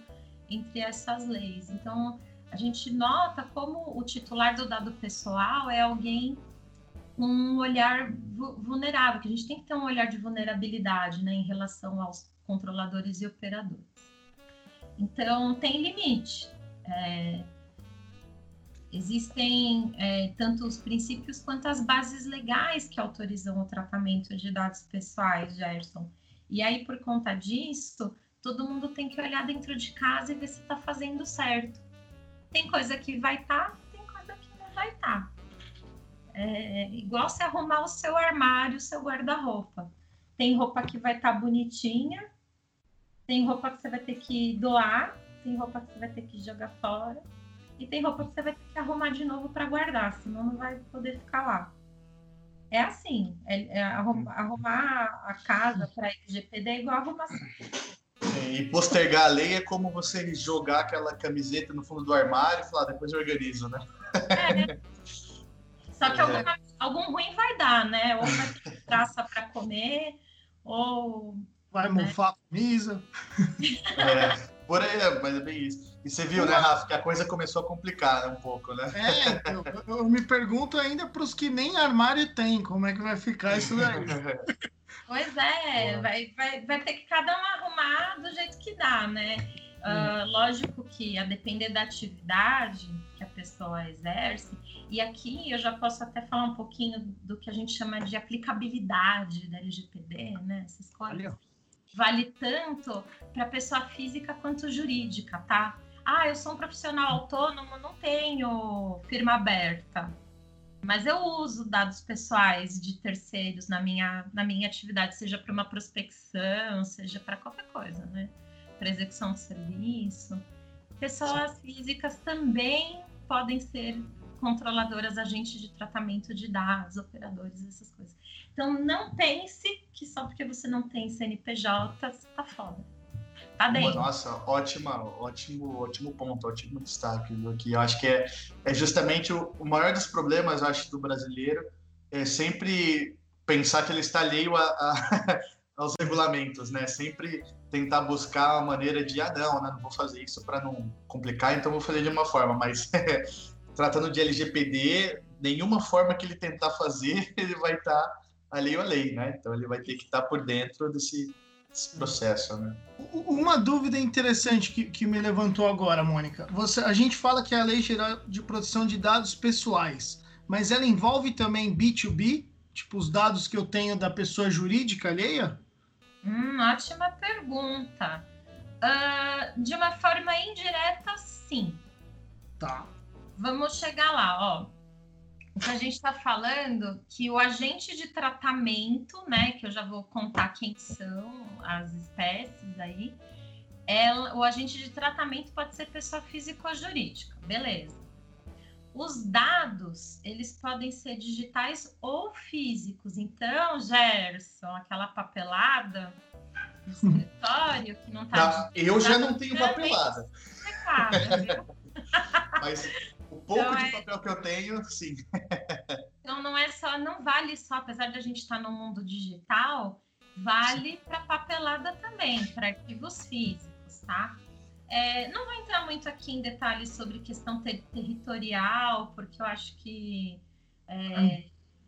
entre essas leis. Então, a gente nota como o titular do dado pessoal é alguém com um olhar vulnerável, que a gente tem que ter um olhar de vulnerabilidade né, em relação aos controladores e operadores. Então, tem limite. É, existem é, tanto os princípios quanto as bases legais que autorizam o tratamento de dados pessoais, Gerson. E aí, por conta disso, todo mundo tem que olhar dentro de casa e ver se está fazendo certo. Tem coisa que vai estar, tá, tem coisa que não vai estar. Tá. É igual você arrumar o seu armário, o seu guarda-roupa. Tem roupa que vai estar tá bonitinha, tem roupa que você vai ter que doar, tem roupa que você vai ter que jogar fora, e tem roupa que você vai ter que arrumar de novo para guardar, senão não vai poder ficar lá. É assim, é, é arrumar, arrumar, a casa para LGPD é igual arrumar e postergar a lei é como você jogar aquela camiseta no fundo do armário e falar, depois eu organizo, né? É. Só que alguma, é. algum ruim vai dar, né? Ou vai ter traça para comer, ou. Vai né? mofar a camisa. É, por aí, mas é bem isso. E você viu, né, Rafa, que a coisa começou a complicar um pouco, né? É, eu, eu me pergunto ainda para os que nem armário tem, como é que vai ficar isso daí? Pois é, vai, vai, vai ter que cada um arrumar do jeito que dá, né? Uh, lógico que a depender da atividade que a pessoa exerce, e aqui eu já posso até falar um pouquinho do que a gente chama de aplicabilidade da LGPD, né? Essas coisas. Vale tanto para pessoa física quanto jurídica, tá? Ah, eu sou um profissional autônomo, não tenho firma aberta mas eu uso dados pessoais de terceiros na minha, na minha atividade, seja para uma prospecção, seja para qualquer coisa, né? Para execução de serviço. Pessoas físicas também podem ser controladoras, agentes de tratamento de dados, operadores, essas coisas. Então, não pense que só porque você não tem CNPJ, você está fora. Tá dentro. Nossa, ótima, ótimo, ótimo ponto, ótimo destaque aqui. Eu acho que é, é justamente o, o maior dos problemas, acho, do brasileiro é sempre pensar que ele está alheio a, a, aos regulamentos, né? Sempre tentar buscar uma maneira de, ah, não, né? não vou fazer isso para não complicar, então vou fazer de uma forma. Mas tratando de LGPD, nenhuma forma que ele tentar fazer, ele vai estar tá alheio à lei, né? Então ele vai ter que estar tá por dentro desse esse processo, né? Uma dúvida interessante que, que me levantou agora, Mônica. Você, a gente fala que é a Lei Geral de Proteção de Dados Pessoais, mas ela envolve também B2B? Tipo, os dados que eu tenho da pessoa jurídica alheia? Hum, ótima pergunta. Uh, de uma forma indireta, sim. Tá. Vamos chegar lá, ó a gente está falando que o agente de tratamento, né, que eu já vou contar quem são as espécies aí, ela, o agente de tratamento pode ser pessoa física ou jurídica, beleza. Os dados, eles podem ser digitais ou físicos. Então, Gerson, aquela papelada no escritório que não está. eu já não tenho papelada. Mas pouco então, de é... papel que eu tenho, sim. Então não é só, não vale só, apesar de a gente estar no mundo digital, vale para papelada também, para arquivos físicos, tá? É, não vou entrar muito aqui em detalhes sobre questão ter territorial, porque eu acho que é,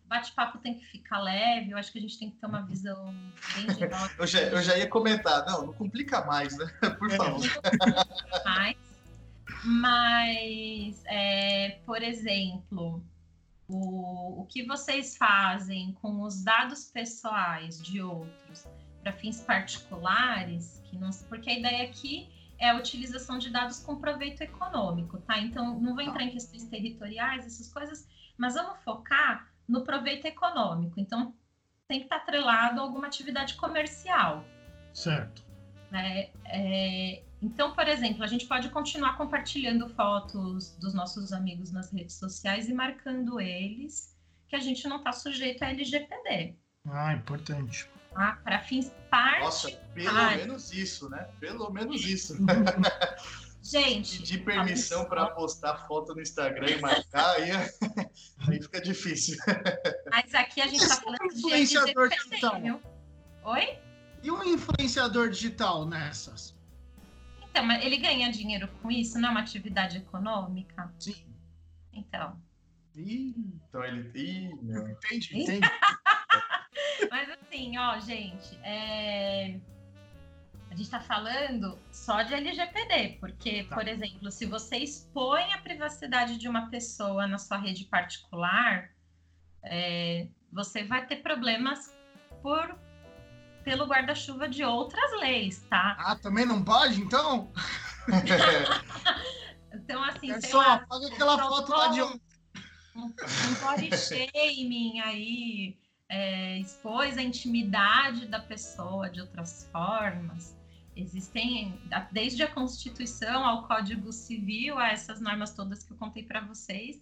bate-papo tem que ficar leve, eu acho que a gente tem que ter uma visão bem geral. eu, já, eu já ia comentar, não, não complica mais, né? Por favor. mais. Mas, é, por exemplo, o, o que vocês fazem com os dados pessoais de outros para fins particulares, que não, porque a ideia aqui é a utilização de dados com proveito econômico, tá? Então, não vou entrar em questões territoriais, essas coisas, mas vamos focar no proveito econômico. Então, tem que estar atrelado a alguma atividade comercial. Certo. É, é, então, por exemplo, a gente pode continuar compartilhando fotos dos nossos amigos nas redes sociais e marcando eles que a gente não está sujeito a LGPD. Ah, importante. Ah, para fins particulares. Nossa, pelo menos isso, né? Pelo menos isso. Gente. Pedir permissão para postar foto no Instagram e marcar, aí, aí fica difícil. Mas aqui a gente está falando de influenciador digital. viu? Oi? E um influenciador digital nessas? Então, mas ele ganha dinheiro com isso? Não é uma atividade econômica? Sim. Então. Ih, Então ele. Ih, meu. entendi, entendi. Mas assim, ó, gente, é... a gente está falando só de LGPD, porque, Tá. por exemplo, se você expõe a privacidade de uma pessoa na sua rede particular, é, você vai ter problemas por pelo guarda-chuva de outras leis, tá? Ah, também não pode, então? Então, assim, É só, lá, aquela foto lá de um, um body shaming aí, é, expôs a intimidade da pessoa de outras formas. Existem, desde a Constituição ao Código Civil, a essas normas todas que eu contei para vocês,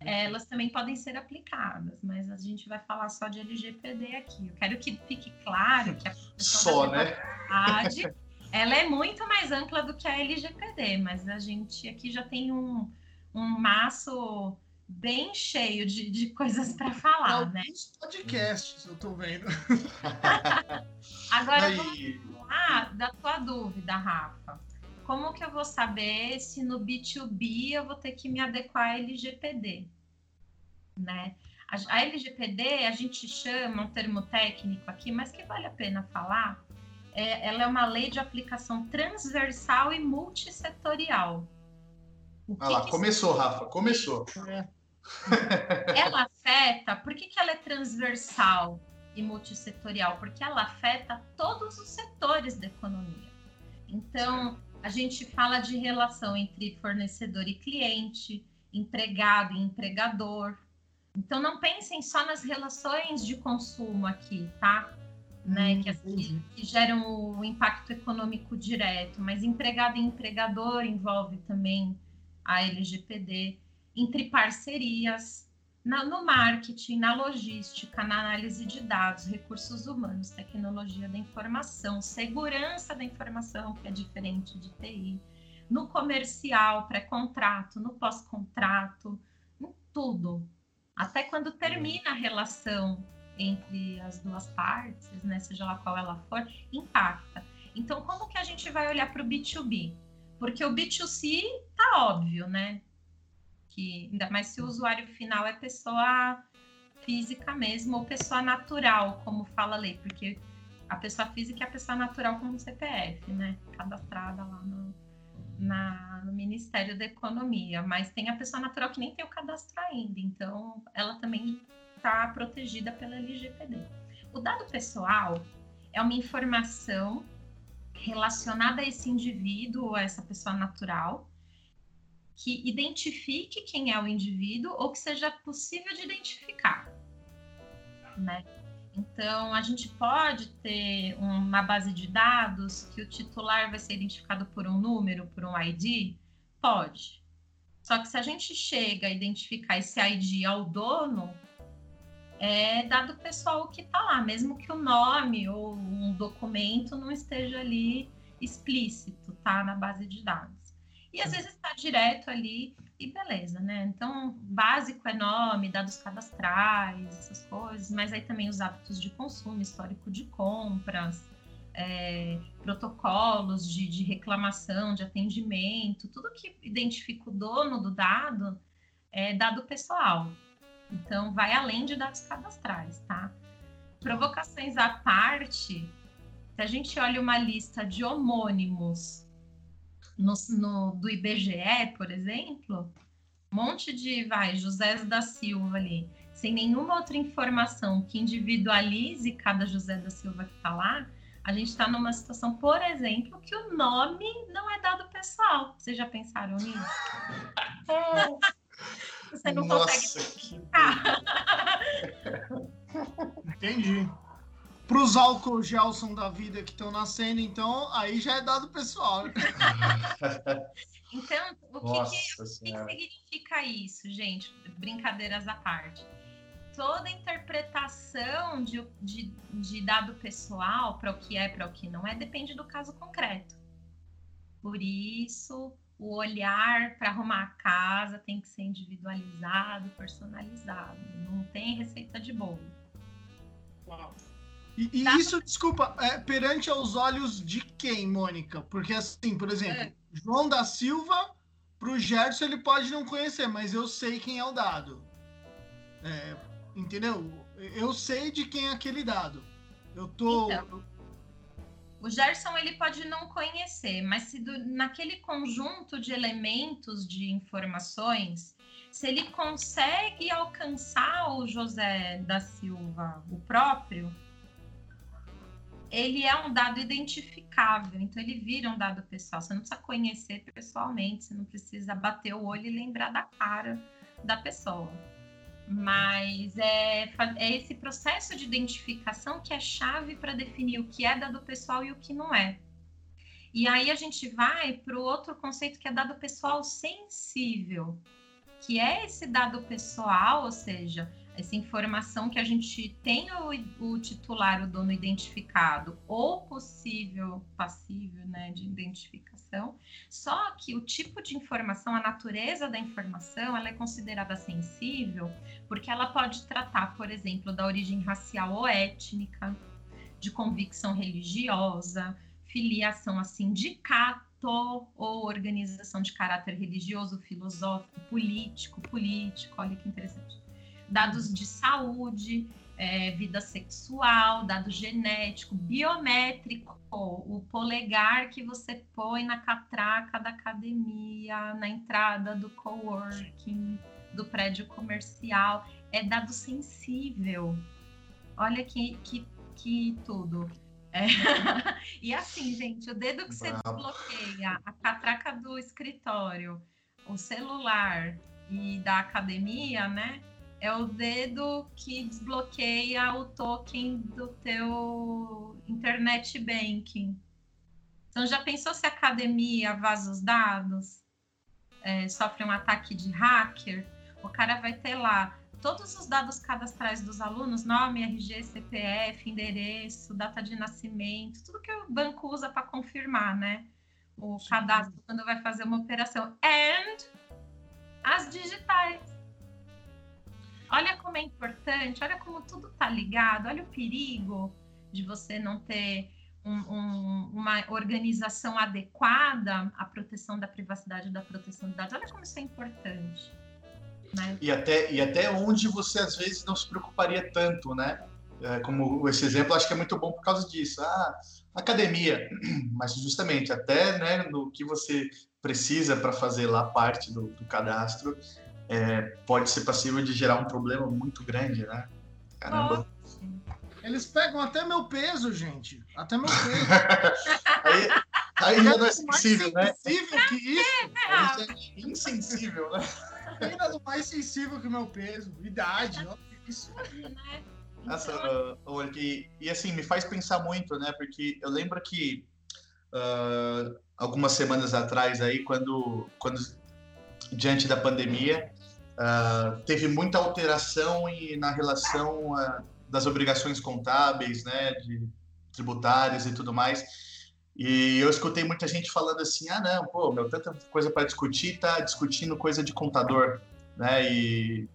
elas também podem ser aplicadas, mas a gente vai falar só de LGPD aqui. Eu quero que fique claro que a Só, da né? ela é muito mais ampla do que a LGPD, mas a gente aqui já tem um, um maço bem cheio de, de coisas para falar, né? Alguns podcasts, eu tô vendo. Agora vamos Aí, falar da tua dúvida, Rafa. Como que eu vou saber se no B2B eu vou ter que me adequar à LGPD? Né? A, a LGPD a gente chama um termo técnico aqui, mas que vale a pena falar. É, ela é uma lei de aplicação transversal e multissetorial. O olha lá, que começou, Rafa, começou. ela afeta, por que, que ela é transversal e multissetorial? Porque ela afeta todos os setores da economia. Então, a gente fala de relação entre fornecedor e cliente, empregado e empregador. Então, não pensem só nas relações de consumo aqui, tá? Né, Hum, que, entendi. que geram o impacto econômico direto, mas empregado e empregador envolve também a LGPD, entre parcerias, na- no marketing, na logística, na análise de dados, recursos humanos, tecnologia da informação, segurança da informação, que é diferente de TI, no comercial, pré-contrato, no pós-contrato, em tudo. Até quando termina a relação entre as duas partes, né, seja lá qual ela for, impacta. Então, como que a gente vai olhar para o B2B? Porque o B2C tá óbvio, né? Que ainda mais se o usuário final é pessoa física mesmo ou pessoa natural, como fala a lei, porque a pessoa física é a pessoa natural com o CPF, né? Cadastrada lá no, na- no Ministério da Economia, mas tem a pessoa natural que nem tem o cadastro ainda, então ela também está protegida pela LGPD. O dado pessoal é uma informação relacionada a esse indivíduo, a essa pessoa natural, que identifique quem é o indivíduo ou que seja possível de identificar, né? Então, a gente pode ter uma base de dados que o titular vai ser identificado por um número, por um ID? Pode. Só que se a gente chega a identificar esse ID ao dono, é dado pessoal que está lá, mesmo que o nome ou um documento não esteja ali explícito, tá? Na base de dados. E às vezes está direto ali e beleza, né? Então, básico é nome, dados cadastrais, essas coisas, mas aí também os hábitos de consumo, histórico de compras, é, protocolos de, de reclamação, de atendimento, tudo que identifica o dono do dado é dado pessoal. Então, vai além de dados cadastrais, tá? Provocações à parte, se a gente olha uma lista de homônimos no, no- do IBGE, por exemplo, um monte de, vai, José da Silva ali, sem nenhuma outra informação que individualize cada José da Silva que está lá, a gente está numa situação, por exemplo, que o nome não é dado pessoal. Vocês já pensaram nisso? Você não consegue Nossa, que Entendi. Para os álcool Gelson da vida que estão nascendo, então, aí já é dado pessoal. Então, o que, que, que significa isso, gente? Brincadeiras à parte. Toda interpretação de, de, de dado pessoal para o que é, para o que não é, depende do caso concreto. Por isso, o olhar para arrumar a casa tem que ser individualizado, personalizado. Não tem receita de bolo. Uau. E, e isso, desculpa, é perante aos olhos de quem, Mônica? Porque, assim, por exemplo, é. João da Silva, para o Gerson, ele pode não conhecer, mas eu sei quem é o dado. É, entendeu? Eu sei de quem é aquele dado. Eu tô. Então, o Gerson ele pode não conhecer, mas se do, naquele conjunto de elementos de informações, se ele consegue alcançar o José da Silva, o próprio, ele é um dado identificável, então ele vira um dado pessoal. Você não precisa conhecer pessoalmente, você não precisa bater o olho e lembrar da cara da pessoa. Mas é, é esse processo de identificação que é chave para definir o que é dado pessoal e o que não é. E aí a gente vai para o outro conceito que é dado pessoal sensível, que é esse dado pessoal, ou seja, essa informação que a gente tem o, o, titular, o dono identificado, ou possível passível né, de identificação, só que o tipo de informação, a natureza da informação, ela é considerada sensível porque ela pode tratar, por exemplo, da origem racial ou étnica, de convicção religiosa, filiação a sindicato ou organização de caráter religioso, filosófico, político, político, olha que interessante dados de saúde, é, vida sexual, dado genético, biométrico, o polegar que você põe na catraca da academia, na entrada do coworking, do prédio comercial, é dado sensível. Olha que, que, que tudo. É. e assim, gente, o dedo que você desbloqueia, a catraca do escritório, o celular e da academia, né? É o dedo que desbloqueia o token do teu internet banking. Então, já pensou se a academia vaza os dados, é, sofre um ataque de hacker? O cara vai ter lá todos os dados cadastrais dos alunos, nome, RG, CPF, endereço, data de nascimento, tudo que o banco usa para confirmar, né? O cadastro quando vai fazer uma operação. And as digitais. Olha como é importante, olha como tudo está ligado, olha o perigo de você não ter um, um, uma organização adequada à proteção da privacidade e da proteção de dados. Olha como isso é importante. Né? E, até, e até onde você às vezes não se preocuparia tanto, né? É, como esse exemplo, acho que é muito bom por causa disso. Ah, academia, mas justamente até né, no que você precisa para fazer lá parte do, do cadastro, é, pode ser passível de gerar um problema muito grande, né? Caramba. Eles pegam até meu peso, gente. Até meu peso. aí, aí já não é sensível, né? Sensível que isso. Aí é insensível, né? Ainda mais sensível que o meu peso. Idade, ó. Isso. Né? Nossa, uh, e, e assim, me faz pensar muito, né? Porque eu lembro que uh, algumas semanas atrás aí, quando, quando diante da pandemia, Uh, teve muita alteração em, na relação uh, das obrigações contábeis, né, de tributárias e tudo mais. E eu escutei muita gente falando assim: ah, não, pô, meu, tanta coisa para discutir, tá discutindo coisa de contador, né? E,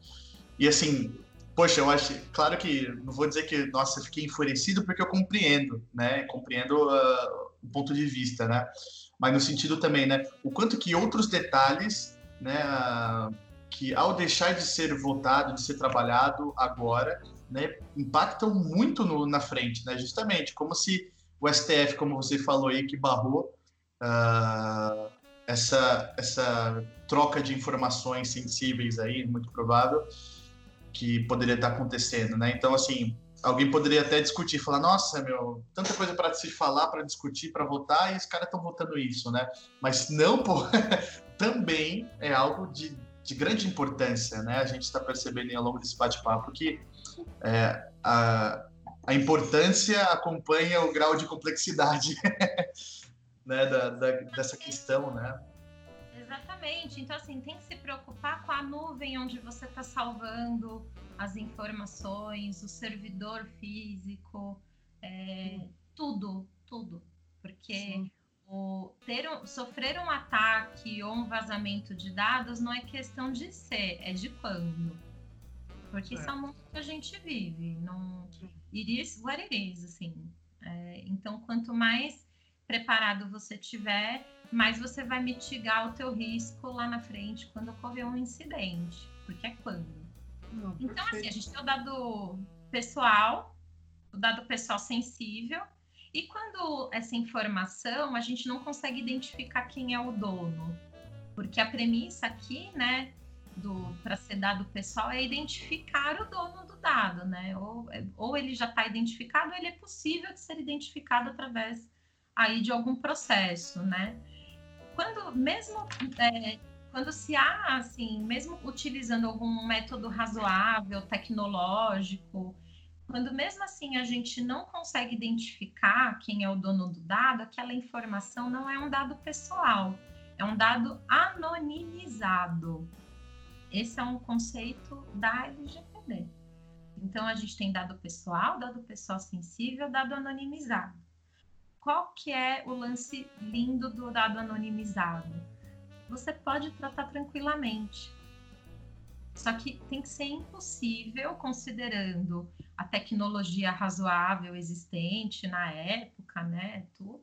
e assim, poxa, eu acho, claro que não vou dizer que, nossa, fiquei enfurecido porque eu compreendo, né? Compreendo uh, o ponto de vista, né? Mas no sentido também, né? O quanto que outros detalhes, né? Que ao deixar de ser votado, de ser trabalhado agora, né, impactam muito no, na frente, né, justamente, como se o STF, como você falou aí, que barrou uh, essa, essa troca de informações sensíveis aí, muito provável, que poderia estar acontecendo, né? Então, assim, alguém poderia até discutir, falar, nossa, meu, tanta coisa para se falar, para discutir, para votar, e os caras estão votando isso, né? Mas não, pô, também é algo de de grande importância, né? A gente está percebendo ao longo desse bate-papo que é, a, a importância acompanha o grau de complexidade né, da, da, dessa questão, né? Exatamente. Então, assim, tem que se preocupar com a nuvem onde você está salvando as informações, o servidor físico, é, tudo, tudo. Porque Sim. o, ter um, sofrer um ataque ou um vazamento de dados não é questão de ser, é de quando. Porque isso é o mundo que a gente vive. Não, it is what it is, assim. É, então, quanto mais preparado você tiver, mais você vai mitigar o teu risco lá na frente quando ocorrer um incidente. Porque é quando. Não, então, assim, a gente tem o dado pessoal, o dado pessoal sensível, e quando essa informação a gente não consegue identificar quem é o dono, porque a premissa aqui, né, do para ser dado pessoal é identificar o dono do dado, né? Ou, ou ele já está identificado, ou ele é possível de ser identificado através aí de algum processo, né? Quando mesmo é, quando se há assim, mesmo utilizando algum método razoável, tecnológico, quando mesmo assim a gente não consegue identificar quem é o dono do dado, aquela informação não é um dado pessoal, é um dado anonimizado. Esse é um conceito da LGPD. Então a gente tem dado pessoal, dado pessoal sensível, dado anonimizado. Qual que é o lance lindo do dado anonimizado? Você pode tratar tranquilamente. Só que tem que ser impossível, considerando a tecnologia razoável existente na época, né? Tudo.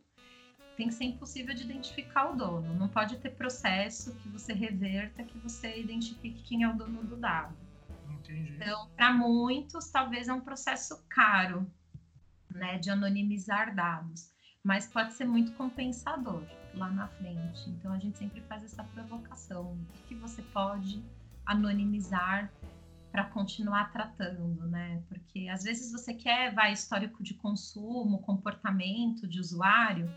Tem que ser impossível de identificar o dono. Não pode ter processo que você reverta, que você identifique quem é o dono do dado. Entendi. Então, para muitos, talvez é um processo caro, né, de anonimizar dados, mas pode ser muito compensador lá na frente. Então, a gente sempre faz essa provocação: o que, que você pode anonimizar para continuar tratando, né? Porque às vezes você quer vai histórico de consumo, comportamento de usuário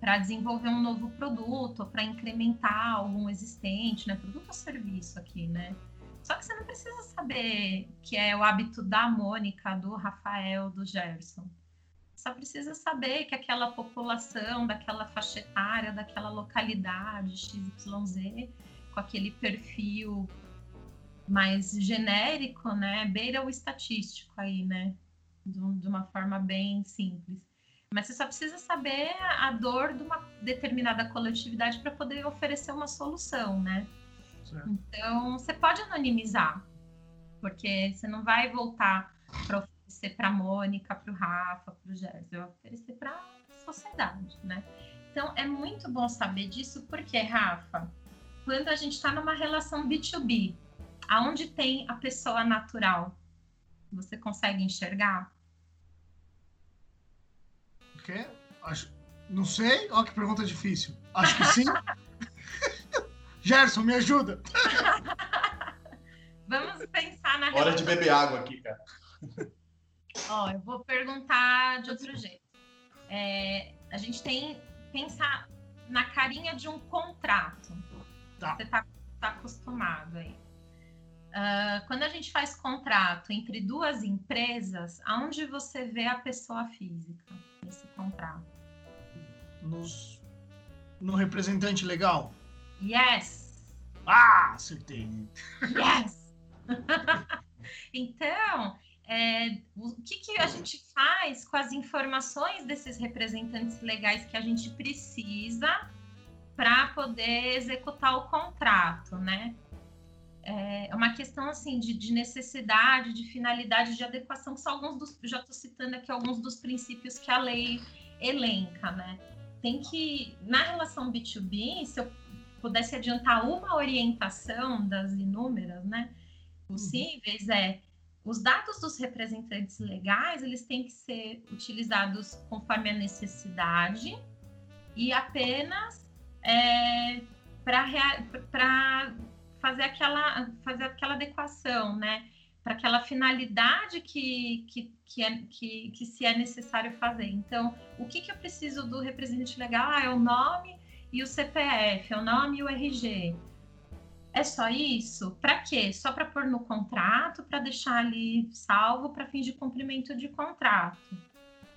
para desenvolver um novo produto, para incrementar algum existente, né? Produto ou serviço aqui, né? Só que você não precisa saber que é o hábito da Mônica, do Rafael, do Gerson. Só precisa saber que aquela população, daquela faixa etária, daquela localidade XYZ, com aquele perfil mais genérico, né, beira o estatístico aí, né, de, uma forma bem simples. Mas você só precisa saber a dor de uma determinada coletividade para poder oferecer uma solução, né? Certo. Então, você pode anonimizar, porque você não vai voltar para oferecer para a Mônica, para o Rafa, para o Gerson, vai oferecer para a sociedade, né? Então, é muito bom saber disso, porque, Rafa, quando a gente está numa relação B2B, aonde tem a pessoa natural, você consegue enxergar? O quê? Acho... Não sei. Olha que pergunta difícil. Acho que sim. Gerson, me ajuda. Vamos pensar na. Hora de beber água aqui, cara. Ó, eu vou perguntar de outro jeito. É, a gente tem pensar na carinha de um contrato. Tá. Você está tá acostumado aí. Uh, quando a gente faz contrato entre duas empresas, aonde você vê a pessoa física nesse contrato? Nos, no representante legal? Yes! Ah, acertei! Yes! então, é, o que, que a gente faz com as informações desses representantes legais que a gente precisa para poder executar o contrato, né? É uma questão assim de, de, necessidade, de finalidade, de adequação, que são alguns dos, já estou citando aqui alguns dos princípios que a lei elenca, né? Tem que, na relação B2B, se eu pudesse adiantar uma orientação das inúmeras, né, possíveis, uhum. é os dados dos representantes legais, eles têm que ser utilizados conforme a necessidade e apenas é, para fazer aquela, fazer aquela adequação, né? Para aquela finalidade que, que, que, é, que, que se é necessário fazer. Então, o que, que eu preciso do representante legal? Ah, é o nome e o CPF, é o nome e o RG. É só isso? Para quê? Só para pôr no contrato, para deixar ali salvo para fim de cumprimento de contrato.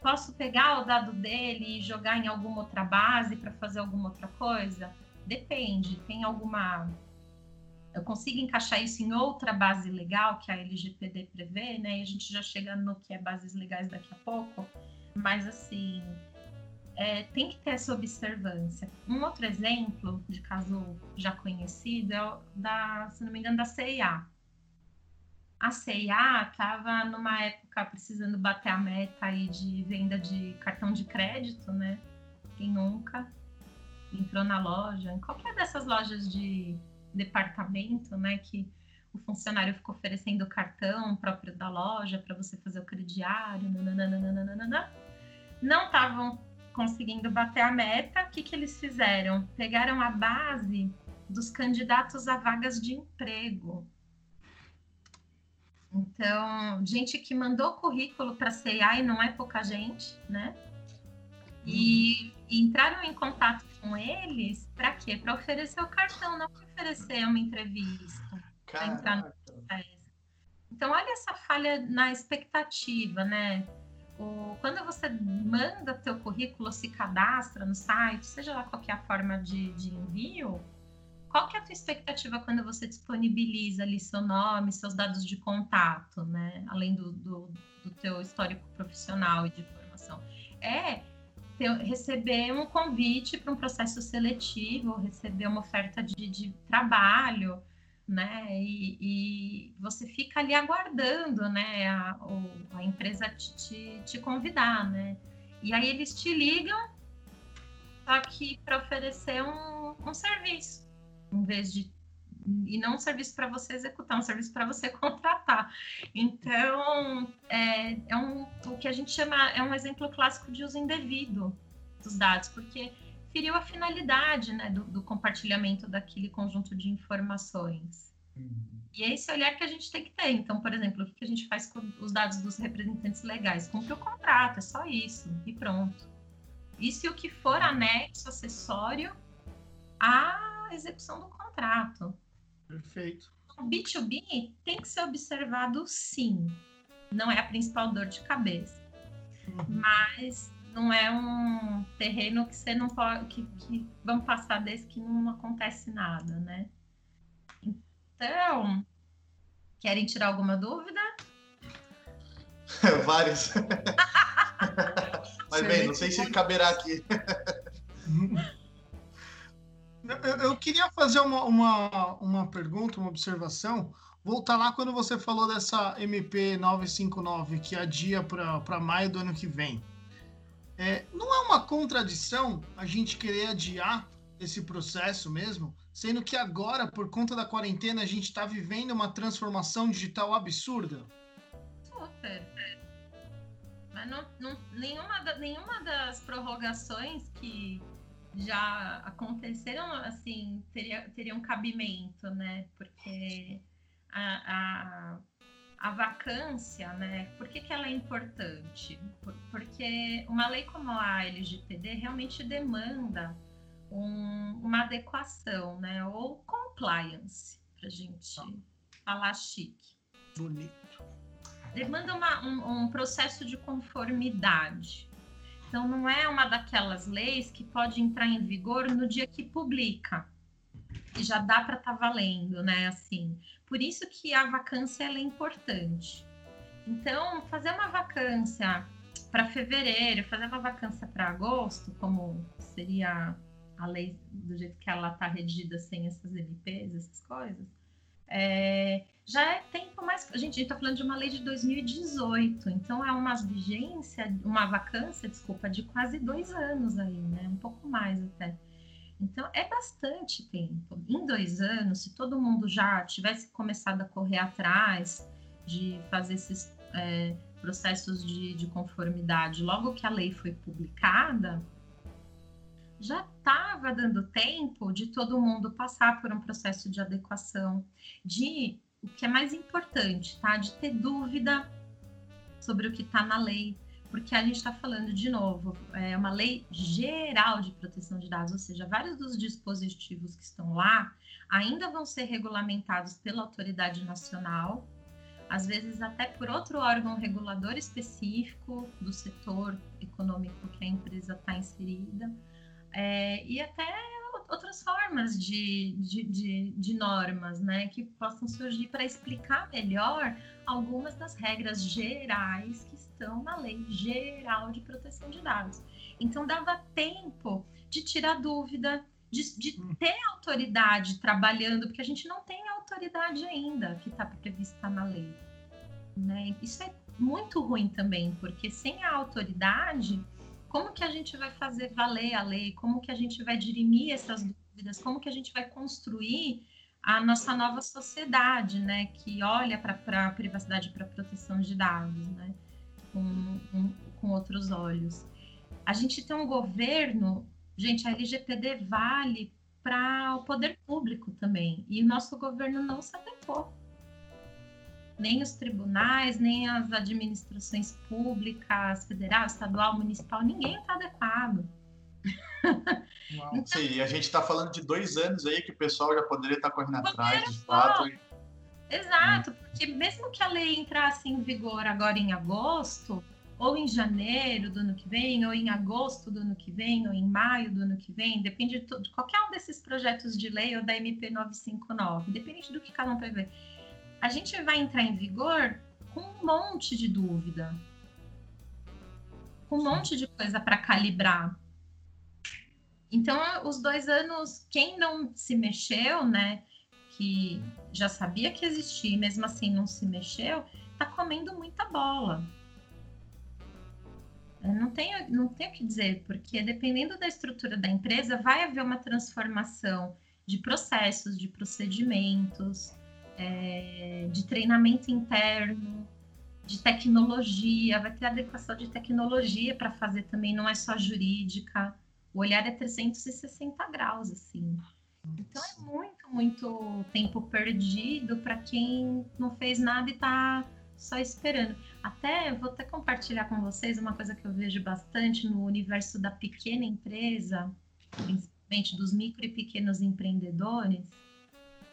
Posso pegar o dado dele e jogar em alguma outra base para fazer alguma outra coisa? Depende. Tem alguma eu consigo encaixar isso em outra base legal que a LGPD prevê, né? E a gente já chega no que é bases legais daqui a pouco. Mas assim, é, tem que ter essa observância. Um outro exemplo de caso já conhecido é o da, se não me engano, da CIA. A CIA estava numa época precisando bater a meta aí de venda de cartão de crédito, né? Quem nunca entrou na loja, em qualquer dessas lojas de departamento, né? Que o funcionário ficou oferecendo o cartão próprio da loja para você fazer o crediário, nananana. não estavam conseguindo bater a meta. O que, que eles fizeram? Pegaram a base dos candidatos a vagas de emprego. Então, gente que mandou currículo para a CIA e não é pouca gente, né? E, e entraram em contato com eles para quê? Para oferecer o cartão, não para oferecer uma entrevista. Para entrar no processo. Então, olha essa falha na expectativa, né? O, quando você manda teu currículo, se cadastra no site, seja lá qual é a forma de, de envio, qual que é a tua expectativa quando você disponibiliza ali seu nome, seus dados de contato, né? Além do, do, do teu histórico profissional e de formação. É ter, receber um convite para um processo seletivo, receber uma oferta de, de trabalho, né? E, e, você fica ali aguardando, né? A, a empresa te, te, te, convidar, né? E aí eles te ligam, só que para oferecer um, um serviço em vez de e não um serviço para você executar, um serviço para você contratar. Então, é, é um, o que a gente chama, é um exemplo clássico de uso indevido dos dados, porque feriu a finalidade né, do, do compartilhamento daquele conjunto de informações. Uhum. E é esse olhar que a gente tem que ter. Então, por exemplo, o que a gente faz com os dados dos representantes legais? Cumpre o contrato, é só isso, e pronto. E se o que for anexo, acessório, a execução do contrato. Perfeito. O B2B tem que ser observado sim. Não é a principal dor de cabeça. Uhum. Mas não é um terreno que você não pode. que, que vão passar desde que não acontece nada, né? Então, querem tirar alguma dúvida? Várias. Mas bem, não sei se caberá aqui. Eu, queria fazer uma, uma, uma pergunta, uma observação. Voltar lá quando você falou dessa MP 959 que adia para maio do ano que vem. É, não é uma contradição a gente querer adiar esse processo mesmo, sendo que agora, por conta da quarentena, a gente está vivendo uma transformação digital absurda? Super. Mas não, não, nenhuma, nenhuma das prorrogações que já aconteceram, assim, teria, teria um cabimento, né? Porque a, a, a vacância, né? Por que, que ela é importante? Por, porque uma lei como a LGPD realmente demanda um, uma adequação, né? Ou compliance, para a gente falar chique. Bonito. Demanda uma, um, um processo de conformidade. Então, não é uma daquelas leis que pode entrar em vigor no dia que publica. E já dá para estar tá valendo, né? Assim. Por isso que a vacância é importante. Então, fazer uma vacância para fevereiro, fazer uma vacância para agosto, como seria a lei do jeito que ela está redigida sem essas MPs, essas coisas, é, já é tempo mais. A gente está falando de uma lei de 2018, então é uma vigência, uma vacância, desculpa, de quase dois anos aí, né? Um pouco mais até. Então é bastante tempo. Em dois anos, se todo mundo já tivesse começado a correr atrás de fazer esses é, processos de, de conformidade logo que a lei foi publicada, já estava dando tempo de todo mundo passar por um processo de adequação, de o que é mais importante, tá? De ter dúvida sobre o que está na lei, porque a gente está falando de novo, é uma lei geral de proteção de dados, ou seja, vários dos dispositivos que estão lá ainda vão ser regulamentados pela autoridade nacional, às vezes até por outro órgão regulador específico do setor econômico que a empresa está inserida é, e até outras formas de, de, de, de normas, né, que possam surgir para explicar melhor algumas das regras gerais que estão na Lei Geral de Proteção de Dados. Então, dava tempo de tirar dúvida, de, de hum. ter autoridade trabalhando, porque a gente não tem autoridade ainda que está prevista na lei. Né? Isso é muito ruim também, porque sem a autoridade, como que a gente vai fazer valer a lei? Como que a gente vai dirimir essas dúvidas? Como que a gente vai construir a nossa nova sociedade, né? Que olha para a privacidade, para a proteção de dados, né? Com, com, outros olhos. A gente tem um governo, gente, a LGPD vale para o poder público também, e o nosso governo não se adequou nem os tribunais, nem as administrações públicas, federal, estadual, municipal, ninguém está adequado. então, Sim, e a gente está falando de dois anos aí que o pessoal já poderia estar tá correndo atrás, de fato. Exato, porque mesmo que a lei entrasse em vigor agora em agosto, ou em janeiro do ano que vem, ou em agosto do ano que vem, ou em maio do ano que vem, depende de, de qualquer um desses projetos de lei ou da MP 959, depende do que cada um ver a gente vai entrar em vigor com um monte de dúvida, com um monte de coisa para calibrar. Então, os dois anos, quem não se mexeu, né, que já sabia que existia, e mesmo assim não se mexeu, tá comendo muita bola. Eu não tenho, não tenho o que dizer, porque dependendo da estrutura da empresa, vai haver uma transformação de processos, de procedimentos, é, de treinamento interno, de tecnologia, vai ter adequação de tecnologia para fazer também, não é só jurídica. O olhar é 360 graus, assim. Então é muito, muito tempo perdido para quem não fez nada e está só esperando. Até vou até compartilhar com vocês uma coisa que eu vejo bastante no universo da pequena empresa, principalmente dos micro e pequenos empreendedores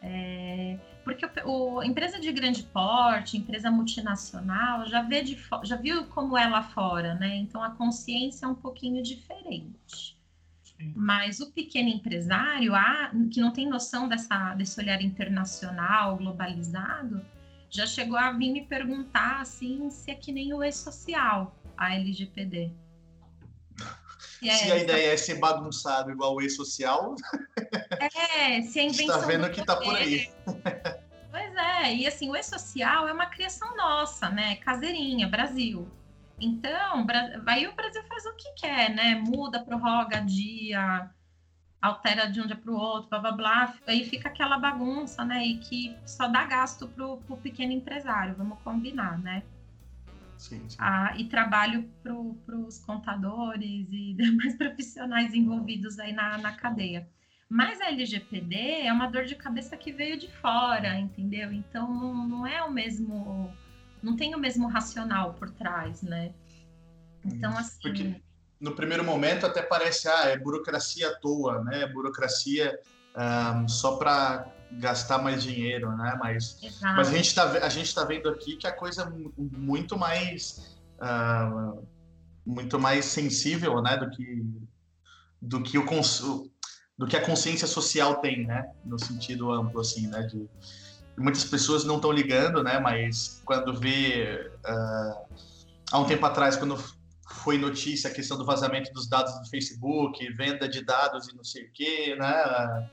é, porque o, o, empresa de grande porte, empresa multinacional, já vê de já viu como é lá fora, né? Então a consciência é um pouquinho diferente. Sim. Mas o pequeno empresário, a, que não tem noção dessa, desse olhar internacional, globalizado, já chegou a vir me perguntar assim se é que nem o e-social, a LGPD. Se, se a ideia é ser bagunçado igual o e-social. É, se a invenção. Está vendo que está por aí. Pois é, e assim, o e-social é uma criação nossa, né? Caseirinha, Brasil. Então, aí o Brasil faz o que quer, né? Muda, prorroga dia, altera de um dia para o outro, blá blá blá. Aí fica aquela bagunça, né? E que só dá gasto para o pequeno empresário, vamos combinar, né? Sim, sim. Ah, e trabalho para os contadores e demais profissionais envolvidos aí na, na cadeia. Mas a LGPD é uma dor de cabeça que veio de fora, entendeu? Então não, não é o mesmo, não tem o mesmo racional por trás, né? Então assim. Porque no primeiro momento até parece ah é burocracia à toa, né? É burocracia um, só para gastar mais dinheiro, né? Mas, mas a gente está tá vendo aqui que a coisa é muito mais uh, muito mais sensível, né? Do que do que o do que a consciência social tem, né? No sentido amplo, assim, né? De, muitas pessoas não estão ligando, né? Mas quando vê uh, há um tempo atrás, quando foi notícia a questão do vazamento dos dados do Facebook, venda de dados e não sei o quê, né?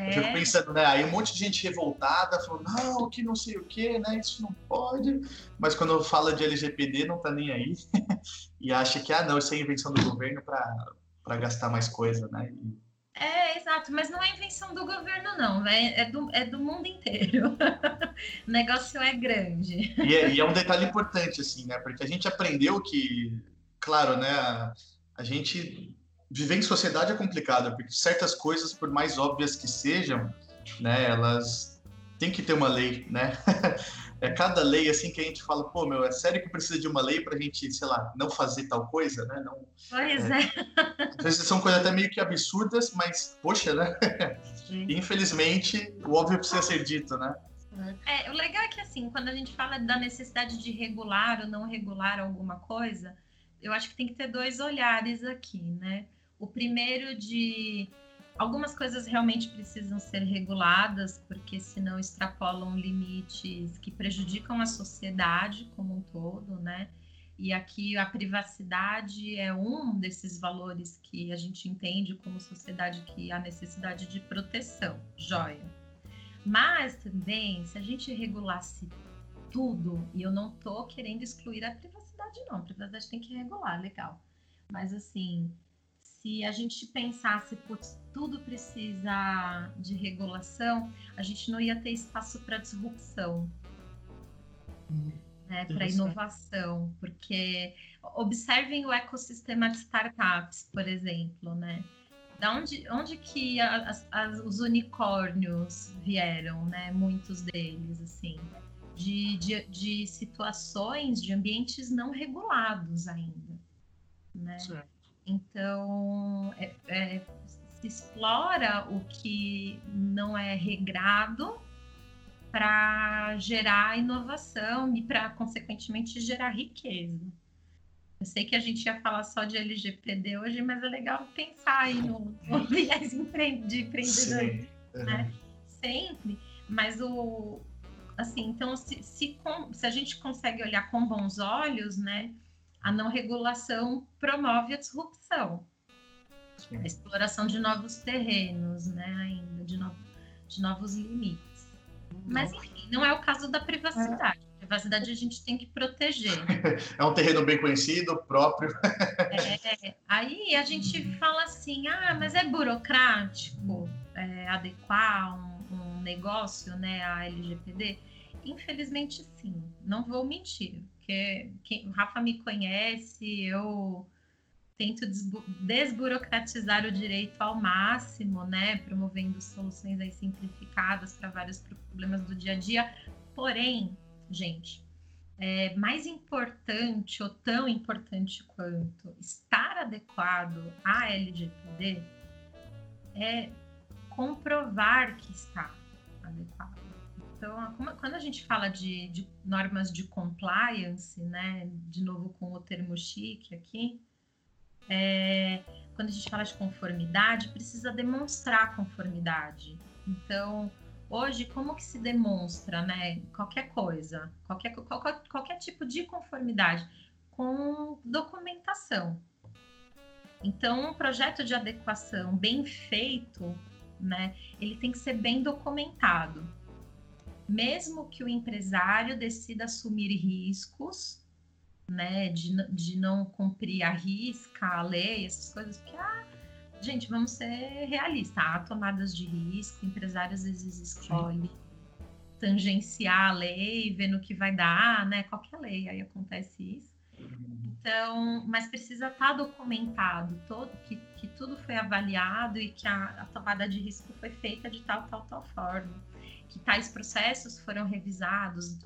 É. Eu fico pensando, né? Aí um monte de gente revoltada falou, não, que não sei o quê, né? Isso não pode. Mas quando fala de LGPD, não tá nem aí. e acha que, ah, não, isso é invenção do governo para gastar mais coisa, né? E... É, exato, mas não é invenção do governo, não, é, é, do, é do mundo inteiro. o negócio é grande. E é, e é, um detalhe importante, assim, né? Porque a gente aprendeu que, claro, né? A, a gente viver em sociedade é complicado, porque certas coisas, por mais óbvias que sejam, né, elas têm que ter uma lei, né? é cada lei assim que a gente fala, pô, meu, é sério que precisa de uma lei para a gente, sei lá, não fazer tal coisa, né? Não, pois é. é. Às vezes são coisas até meio que absurdas, mas, poxa, né? Infelizmente, o óbvio precisa ser dito, né? É, o legal é que, assim, quando a gente fala da necessidade de regular ou não regular alguma coisa, eu acho que tem que ter dois olhares aqui, né? O primeiro de algumas coisas realmente precisam ser reguladas, porque senão extrapolam limites que prejudicam a sociedade como um todo, né? E aqui a privacidade é um desses valores que a gente entende como sociedade que há necessidade de proteção, joia. Mas também, se a gente regulasse tudo, e eu não tô querendo excluir a privacidade, não, a privacidade tem que regular, legal. Mas assim, se a gente pensasse, putz, tudo precisa de regulação, a gente não ia ter espaço para disrupção. Hum né, para inovação, porque observem o ecossistema de startups, por exemplo, né? Da onde, onde que as, as, os unicórnios vieram, né? Muitos deles, assim, de, de, de situações, de ambientes não regulados ainda, né? Certo. Então, é, é, se explora o que não é regrado para gerar inovação e para, consequentemente, gerar riqueza. Eu sei que a gente ia falar só de LGPD hoje, mas é legal pensar aí no, no viés de empreendedorismo, né? Sempre. Mas o, assim, então, se, se, se, a gente consegue olhar com bons olhos, né, a não regulação promove a disrupção, Sim. a exploração de novos terrenos, né, ainda, de, no, de novos limites. Mas, enfim, não é o caso da privacidade. A privacidade a gente tem que proteger. É um terreno bem conhecido, próprio. É, aí a gente fala assim, ah, mas é burocrático é, adequar um, um negócio né, à LGPD? Infelizmente, sim. Não vou mentir, porque quem, o Rafa me conhece, eu tento desburocratizar o direito ao máximo, né, promovendo soluções aí simplificadas para vários problemas do dia a dia. Porém, gente, é mais importante ou tão importante quanto estar adequado à LGPD é comprovar que está adequado. Então, quando a gente fala de, de normas de compliance, né, de novo com o termo chique aqui, é, quando a gente fala de conformidade, precisa demonstrar conformidade. Então, hoje, como que se demonstra, né? Qualquer coisa, qualquer, qualquer, qualquer tipo de conformidade, com documentação. Então, um projeto de adequação bem feito, né? Ele tem que ser bem documentado. Mesmo que o empresário decida assumir riscos, né, de, de não cumprir a risca, a lei, essas coisas, porque, ah, gente, vamos ser realistas, há tomadas de risco, empresários às vezes escolhem tangenciar a lei, ver no que vai dar, né, qualquer lei, aí acontece isso. Então, mas precisa estar tá documentado todo, que, que tudo foi avaliado e que a, a tomada de risco foi feita de tal, tal, tal forma. Que tais processos foram revisados,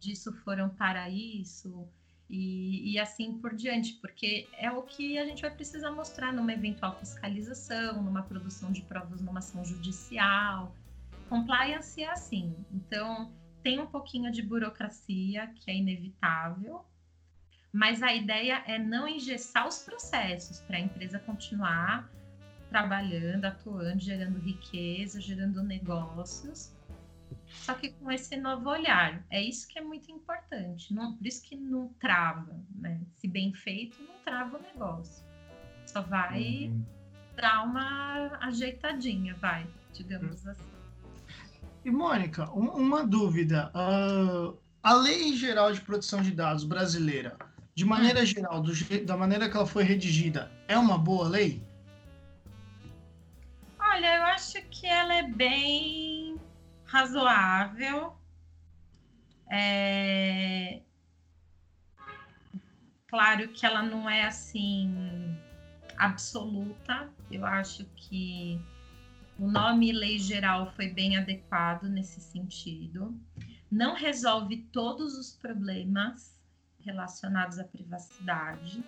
disso foram para isso, e, e, assim por diante, porque é o que a gente vai precisar mostrar numa eventual fiscalização, numa produção de provas numa ação judicial. Compliance é assim. Então, tem um pouquinho de burocracia, que é inevitável, mas a ideia é não engessar os processos para a empresa continuar trabalhando, atuando, gerando riqueza, gerando negócios só que com esse novo olhar. É isso que é muito importante. Não, por isso que não trava, né? Se bem feito, não trava o negócio. Só vai uhum. dar uma ajeitadinha, vai, digamos uhum. assim. E Mônica, uma dúvida. Uh, a Lei Geral de Proteção de Dados brasileira, de maneira hum. geral, do, da maneira que ela foi redigida, é uma boa lei? Olha, eu acho que ela é bem razoável. É... Claro que ela não é assim absoluta. Eu acho que o nome lei geral foi bem adequado nesse sentido. Não resolve todos os problemas relacionados à privacidade,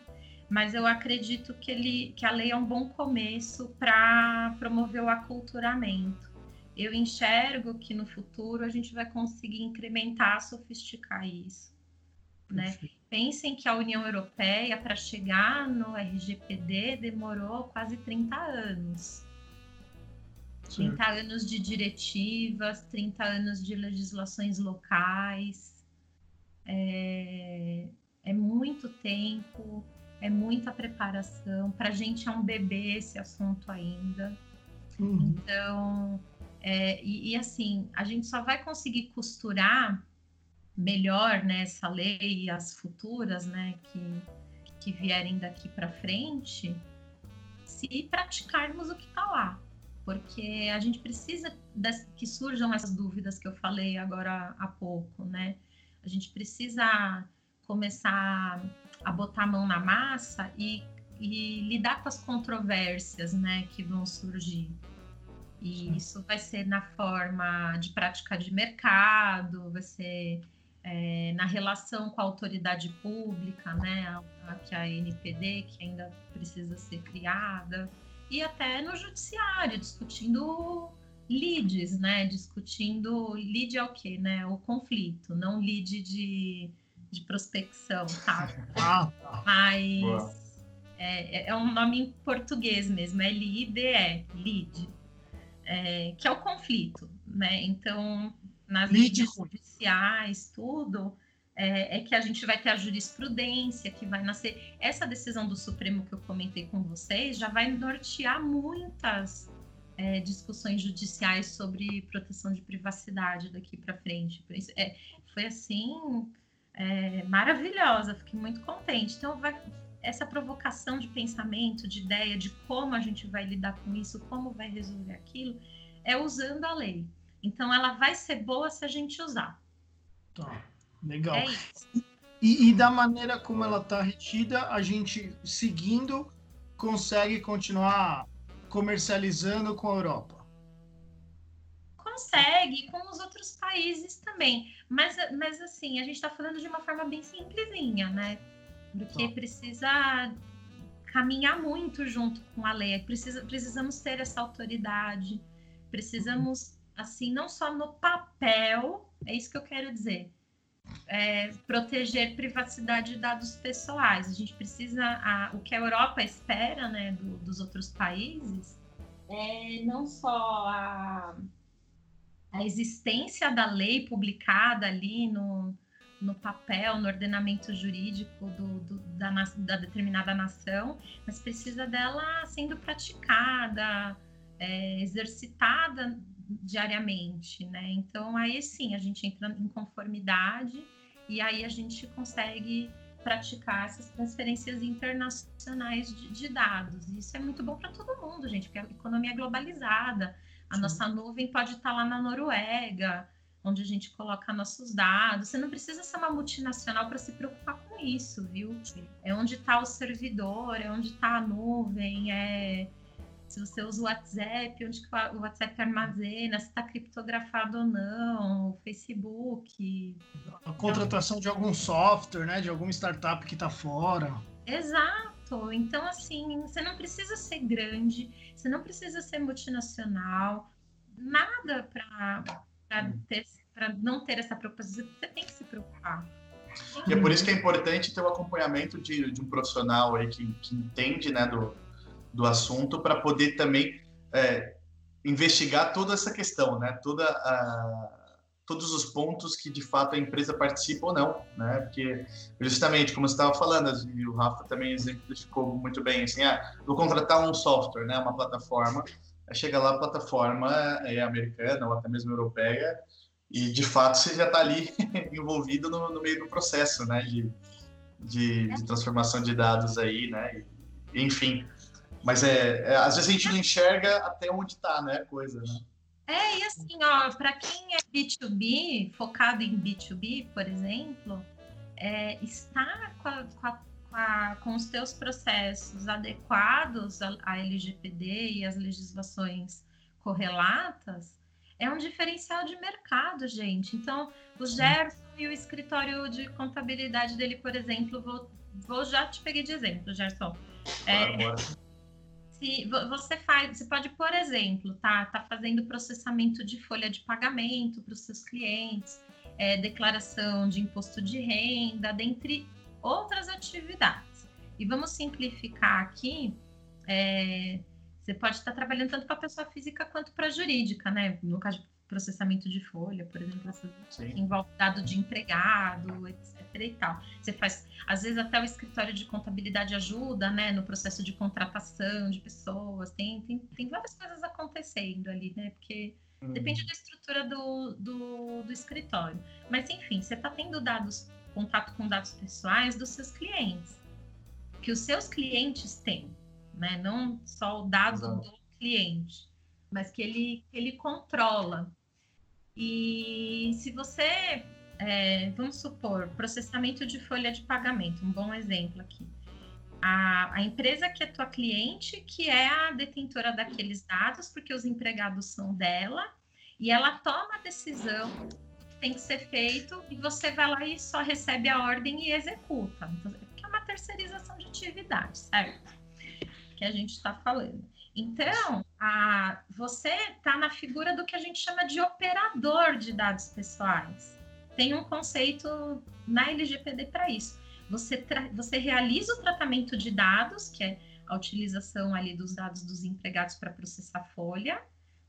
mas eu acredito que, ele, que a lei é um bom começo para promover o aculturamento eu enxergo que no futuro a gente vai conseguir incrementar, sofisticar isso. Né? Pensem que a União Europeia, para chegar no RGPD, demorou quase 30 anos. 30 anos de diretivas, 30 anos de legislações locais. É, é muito tempo, é muita preparação. Para a gente é um bebê esse assunto ainda. Uhum. Então, é, e, e, assim, a gente só vai conseguir costurar melhor né, essa lei e as futuras né, que, que vierem daqui para frente se praticarmos o que está lá. Porque a gente precisa que surjam essas dúvidas que eu falei agora há pouco, né? A gente precisa começar a botar a mão na massa e, e lidar com as controvérsias, né, que vão surgir. E Sim. isso vai ser na forma de prática de mercado, vai ser é, na relação com a autoridade pública, né, a, que é a NPD, que ainda precisa ser criada, e até no judiciário, discutindo leads, né, discutindo, lead é o quê, né, o conflito, não lead de, de prospecção, tá? Ah, tá. Mas é, é, um nome em português mesmo, é L-I-D-E, lead, é, que é o conflito, né, então nas leis judiciais, tudo, é, é, que a gente vai ter a jurisprudência que vai nascer. Essa decisão do Supremo que eu comentei com vocês já vai nortear muitas é, discussões judiciais sobre proteção de privacidade daqui para frente. É, foi assim é, maravilhosa, fiquei muito contente. Então, vai, essa provocação de pensamento, de ideia de como a gente vai lidar com isso, como vai resolver aquilo, é usando a lei. Então ela vai ser boa se a gente usar. Tá, legal. É e, e, da maneira como ela está retida, a gente seguindo consegue continuar comercializando com a Europa. Consegue, com os outros países também. Mas, mas assim, a gente está falando de uma forma bem simplesinha, né? Porque precisa caminhar muito junto com a lei. Precisa, precisamos ter essa autoridade, precisamos assim, não só no papel, é isso que eu quero dizer. É, proteger privacidade de dados pessoais. A gente precisa, a, o que a Europa espera né, do, dos outros países é não só a, a existência da lei publicada ali no, no papel, no ordenamento jurídico do, do, da, da, determinada nação, mas precisa dela sendo praticada, é, exercitada diariamente, né? Então aí sim a gente entra em conformidade e aí a gente consegue praticar essas transferências internacionais de, de dados. Isso é muito bom para todo mundo, gente, porque a economia é globalizada. A sim. nossa nuvem pode estar lá na Noruega, onde a gente coloca nossos dados. Você não precisa ser uma multinacional para se preocupar com isso, viu? É onde está o servidor, é onde está a nuvem, é se você usa o WhatsApp, onde o WhatsApp armazena, se está criptografado ou não, o Facebook. A contratação de algum software, né? De alguma startup que está fora. Exato. Então, assim, você não precisa ser grande, você não precisa ser multinacional, nada para para não ter essa preocupação, você tem que se preocupar. E é por isso que é importante ter o acompanhamento de, de um profissional aí que, que entende né, do, do assunto para poder também é, investigar toda essa questão, né? Toda a, todos os pontos que de fato a empresa participa ou não, né? Porque justamente como você estava falando, e o Rafa também exemplificou muito bem, assim, ah, vou contratar um software, né? Uma plataforma, chega lá a plataforma é americana ou até mesmo europeia e de fato você já está ali envolvido no, no, meio do processo, né? De, de, de transformação de dados aí, né? E, enfim, mas é, é, às vezes a gente não enxerga até onde está, né, a coisa, né? É, e assim, ó, para quem é B2B, focado em B2B, por exemplo, é, estar com, a, com, a, com, os teus processos adequados à LGPD e às legislações correlatas é um diferencial de mercado, gente. Então, o Gerson e o escritório de contabilidade dele, por exemplo, vou, vou já te peguei de exemplo, Gerson. É, se você faz, você pode, por exemplo, tá, tá fazendo processamento de folha de pagamento para os seus clientes, é, declaração de imposto de renda, dentre outras atividades. E vamos simplificar aqui. É, Você pode estar trabalhando tanto para a pessoa física quanto para a jurídica, né? No caso de processamento de folha, por exemplo, envolve dado de empregado, etc. E tal. Você faz, às vezes até o escritório de contabilidade ajuda, né, no processo de contratação de pessoas. Tem, tem, tem várias coisas acontecendo ali, né? Porque uhum. depende da estrutura do, do, do escritório. Mas enfim, você está tendo dados, contato com dados pessoais dos seus clientes, que os seus clientes têm, né? Não só o dado Exato. do cliente, mas que ele, ele controla. E se você, é, vamos supor, processamento de folha de pagamento, um bom exemplo aqui. A, a, empresa que é tua cliente, que é a detentora daqueles dados, porque os empregados são dela, e ela toma a decisão tem que ser feito, e você vai lá e só recebe a ordem e executa. Então, é uma terceirização de atividade, certo? Que a gente está falando. Então, a, você está na figura do que a gente chama de operador de dados pessoais. Tem um conceito na LGPD para isso. Você, você realiza o tratamento de dados, que é a utilização ali dos dados dos empregados para processar folha,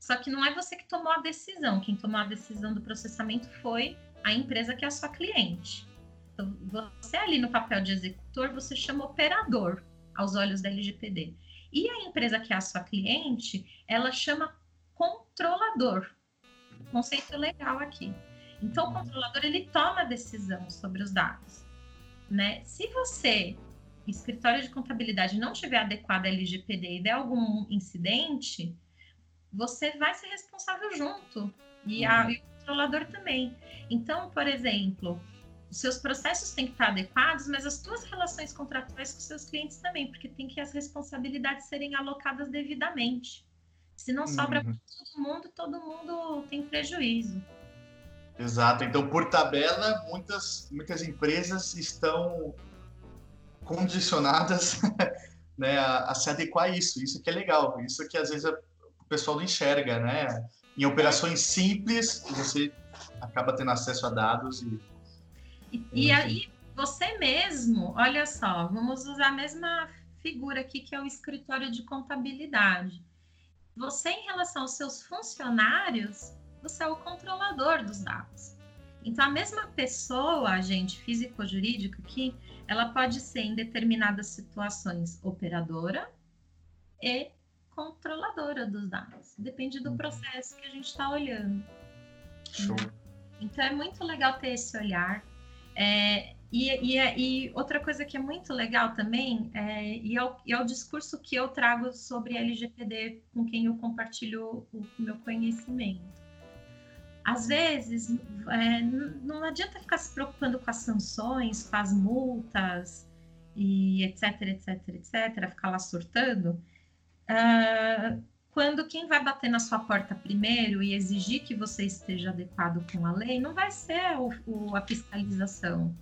só que não é você que tomou a decisão. Quem tomou a decisão do processamento foi a empresa que é a sua cliente. Então, você ali no papel de executor, você chama operador aos olhos da LGPD. E a empresa que é a sua cliente, ela chama controlador. Conceito legal aqui. Então, o controlador ele toma a decisão sobre os dados, né? Se você, escritório de contabilidade, não tiver adequado a LGPD e der algum incidente, você vai ser responsável junto e, a, e o controlador também. Então, por exemplo, os seus processos têm que estar adequados, mas as suas relações contratuais com seus clientes também, porque tem que as responsabilidades serem alocadas devidamente. Se não sobra uhum. para todo mundo, todo mundo tem prejuízo. Exato. Então, por tabela, muitas, muitas empresas estão condicionadas né, a, a, se adequar a isso. Isso que é legal. Isso que às vezes o pessoal não enxerga, né? Em operações simples, você acaba tendo acesso a dados e e, e aí, você mesmo, olha só, vamos usar a mesma figura aqui que é o escritório de contabilidade. Você, em relação aos seus funcionários, você é o controlador dos dados. Então, a mesma pessoa, agente físico ou jurídico aqui, ela pode ser, em determinadas situações, operadora e controladora dos dados. Depende do uhum. processo que a gente está olhando. Show. Então, é muito legal ter esse olhar. É, e, e, e, outra coisa que é muito legal também, é, e, é o, e é o discurso que eu trago sobre LGPD com quem eu compartilho o, o meu conhecimento. Às vezes, é, não adianta ficar se preocupando com as sanções, com as multas, e etc, etc, etc, ficar lá surtando. Uh, quando quem vai bater na sua porta primeiro e exigir que você esteja adequado com a lei, não vai ser o, o, a fiscalização,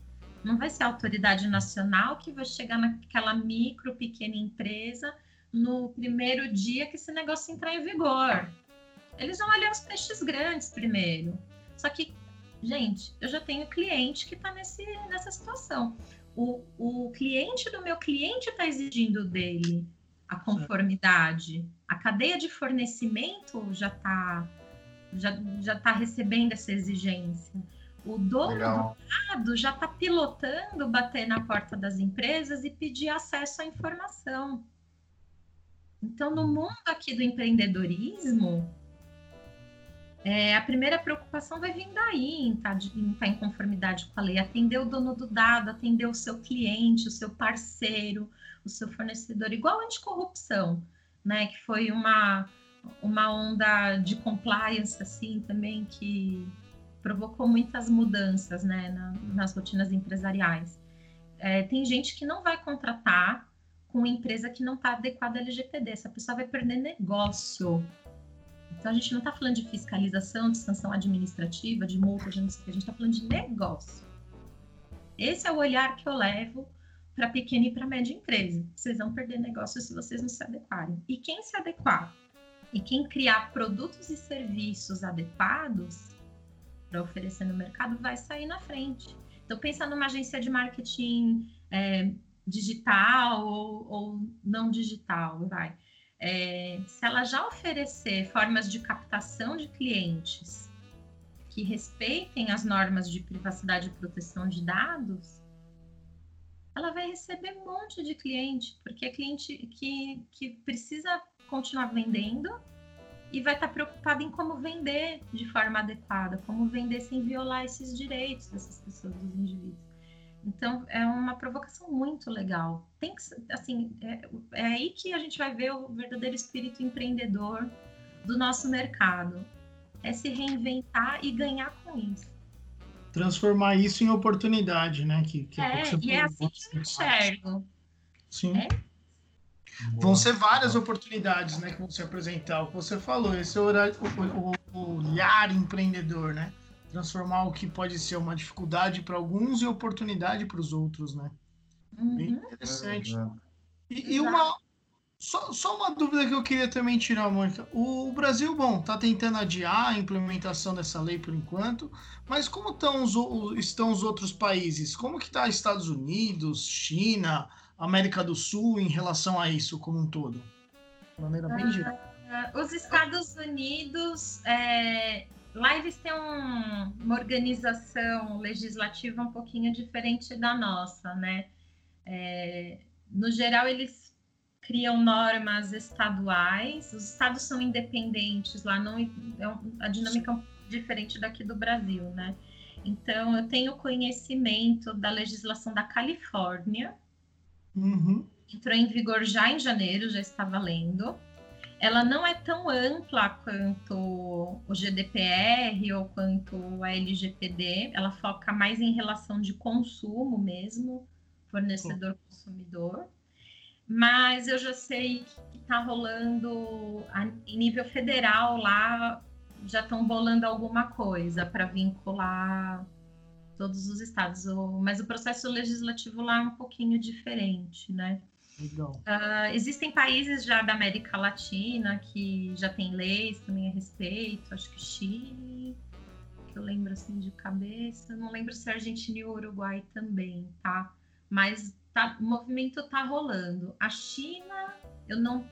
não vai ser a autoridade nacional que vai chegar naquela micro, pequena empresa no primeiro dia que esse negócio entrar em vigor. Eles vão olhar os peixes grandes primeiro. Só que, gente, eu já tenho cliente que está nessa situação. O, o cliente do meu cliente está exigindo dele a conformidade. A cadeia de fornecimento já está já, já tá recebendo essa exigência. O dono Legal. do dado já está pilotando bater na porta das empresas e pedir acesso à informação. Então, no mundo aqui do empreendedorismo, é, a primeira preocupação vai vir daí, em estar, tá em estar tá em conformidade com a lei, atender o dono do dado, atender o seu cliente, o seu parceiro, o seu fornecedor, igual a anticorrupção, né? Que foi uma, uma onda de compliance, assim, também, que provocou muitas mudanças, né, na, nas rotinas empresariais. É, tem gente que não vai contratar com empresa que não está adequada à LGPD, essa pessoa vai perder negócio. Então, a gente não está falando de fiscalização, de sanção administrativa, de multa, de não sei o que, a gente está falando de negócio. Esse é o olhar que eu levo para pequena e para média empresa. Vocês vão perder negócio se vocês não se adequarem. E quem se adequar e quem criar produtos e serviços adequados para oferecer no mercado vai sair na frente. Então, pensa numa agência de marketing é, digital ou, ou, não digital, vai. é, se ela já oferecer formas de captação de clientes que respeitem as normas de privacidade e proteção de dados, ela vai receber um monte de cliente, porque é cliente que, que precisa continuar vendendo e vai estar preocupado em como vender de forma adequada, como vender sem violar esses direitos dessas pessoas, dos indivíduos. Então, é uma provocação muito legal. Tem que, assim, é, é aí que a gente vai ver o verdadeiro espírito empreendedor do nosso mercado. É se reinventar e ganhar com isso. Transformar isso em oportunidade, né? Que, que é, e é assim que eu enxergo. Sim. É? Vão ser várias oportunidades, né, que vão se apresentar. O que você falou, esse é o, o, o olhar empreendedor, né? transformar o que pode ser uma dificuldade para alguns e oportunidade para os outros, né? Uhum. Bem interessante. É, e, e, uma só, só, uma dúvida que eu queria também tirar, Mônica. O Brasil, bom, está tentando adiar a implementação dessa lei por enquanto, mas como estão os, estão os outros países? Como que está Estados Unidos, China, América do Sul em relação a isso como um todo? De maneira bem geral. Uh, os Estados Unidos é, Lá eles têm um, uma organização legislativa um pouquinho diferente da nossa, né? É, no geral, eles criam normas estaduais, os estados são independentes, lá não é a dinâmica é diferente daqui do Brasil, né? Então, eu tenho conhecimento da legislação da Califórnia, uhum. entrou em vigor já em janeiro, já está valendo ela não é tão ampla quanto o GDPR ou quanto a LGPD, ela foca mais em relação de consumo mesmo, fornecedor-consumidor. Mas eu já sei que está rolando a, em nível federal lá, já estão bolando alguma coisa para vincular todos os estados. Mas o processo legislativo lá é um pouquinho diferente, né? Uh, existem países já da América Latina que já tem leis também a respeito, acho que Chile, que eu lembro assim de cabeça, não lembro se Argentina e Uruguai também, tá? Mas tá, o movimento tá rolando. A China, eu não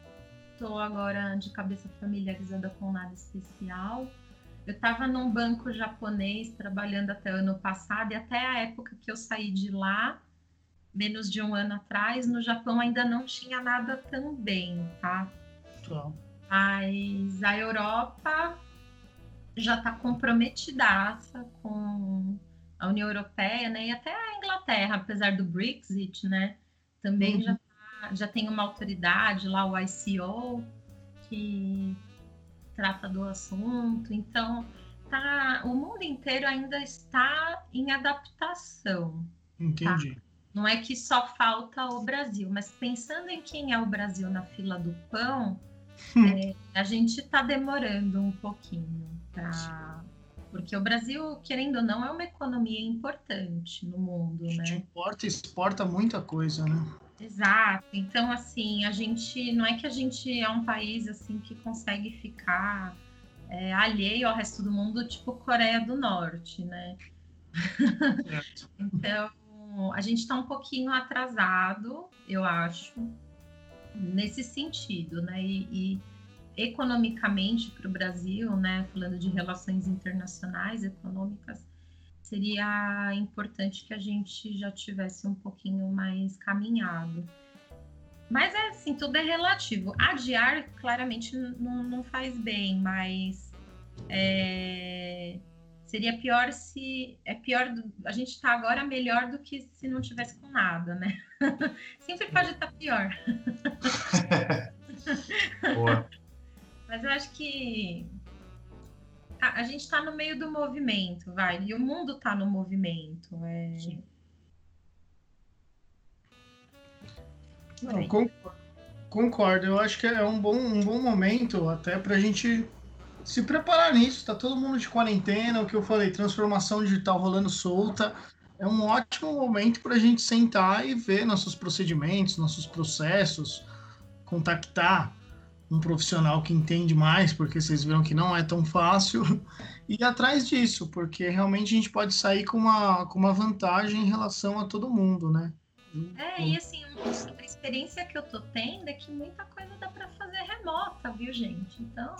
tô agora de cabeça familiarizada com nada especial. Eu estava num banco japonês trabalhando até o ano passado e até a época que eu saí de lá, menos de um ano atrás, no Japão ainda não tinha nada também, tá? Tá. Mas a Europa já está comprometidaça com a União Europeia, né? E até a Inglaterra, apesar do Brexit, né? Também uhum. já, tá, já tem uma autoridade lá, o ICO, que trata do assunto. Então, tá, o mundo inteiro ainda está em adaptação. Tá? Entendi. Tá? Não é que só falta o Brasil, mas pensando em quem é o Brasil na fila do pão, hum. é, a gente está demorando um pouquinho para. Porque o Brasil, querendo ou não, é uma economia importante no mundo, a gente né? importa e exporta muita coisa, né? Exato. Então, assim, a gente não é que a gente é um país assim que consegue ficar é, alheio ao resto do mundo, tipo Coreia do Norte, né? então, a gente está um pouquinho atrasado, eu acho, nesse sentido, né? E, e economicamente para o Brasil, né? Falando de relações internacionais, econômicas, seria importante que a gente já tivesse um pouquinho mais caminhado. Mas é assim, tudo é relativo. Adiar claramente não, não faz bem, mas é, Seria pior se. É pior. A gente está agora melhor do que se não tivesse com nada, né? Sempre pode estar tá pior. Boa. Mas eu acho que a, a gente está no meio do movimento, vai. E o mundo está no movimento. É... Sim. Não, concordo, concordo. Eu acho que é um bom, um bom momento até para a gente se preparar nisso. Tá todo mundo de quarentena, o que eu falei, transformação digital rolando solta. É um ótimo momento para a gente sentar e ver nossos procedimentos, nossos processos, contactar um profissional que entende mais, porque vocês viram que não é tão fácil, e ir atrás disso, porque realmente a gente pode sair com uma, com uma vantagem em relação a todo mundo, né? É, e assim, a experiência que eu tô tendo é que muita coisa dá para fazer remota, viu, gente? Então,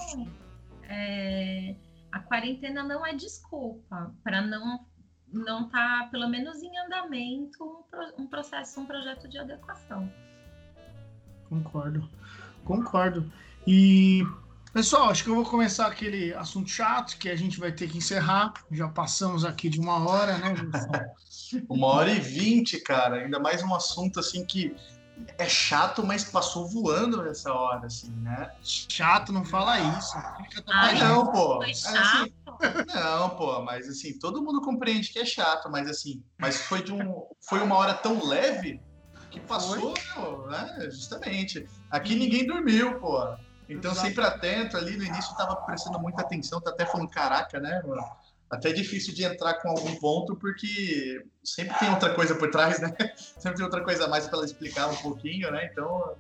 é, a quarentena não é desculpa para não não estar, tá, pelo menos em andamento, um, um processo, um projeto de adequação. Concordo, concordo. E Pessoal, acho que eu vou começar aquele assunto chato que a gente vai ter que encerrar. Já passamos aqui de uma hora, né? uma hora e vinte, cara. Ainda mais um assunto assim que é chato, mas passou voando nessa hora, assim, né? Chato, não fala isso. Ah, não, pô. Foi chato. Assim, não, pô, mas assim, todo mundo compreende que é chato, mas assim, mas foi de um, foi uma hora tão leve que passou, pô, né? Justamente. Aqui ninguém dormiu, pô. Então, Exato. sempre atento ali, no início estava prestando muita atenção, tá até falando, caraca, né, mano? Até é difícil de entrar com algum ponto, porque sempre tem outra coisa por trás, né? Sempre tem outra coisa a mais para ela explicar um pouquinho, né? Então,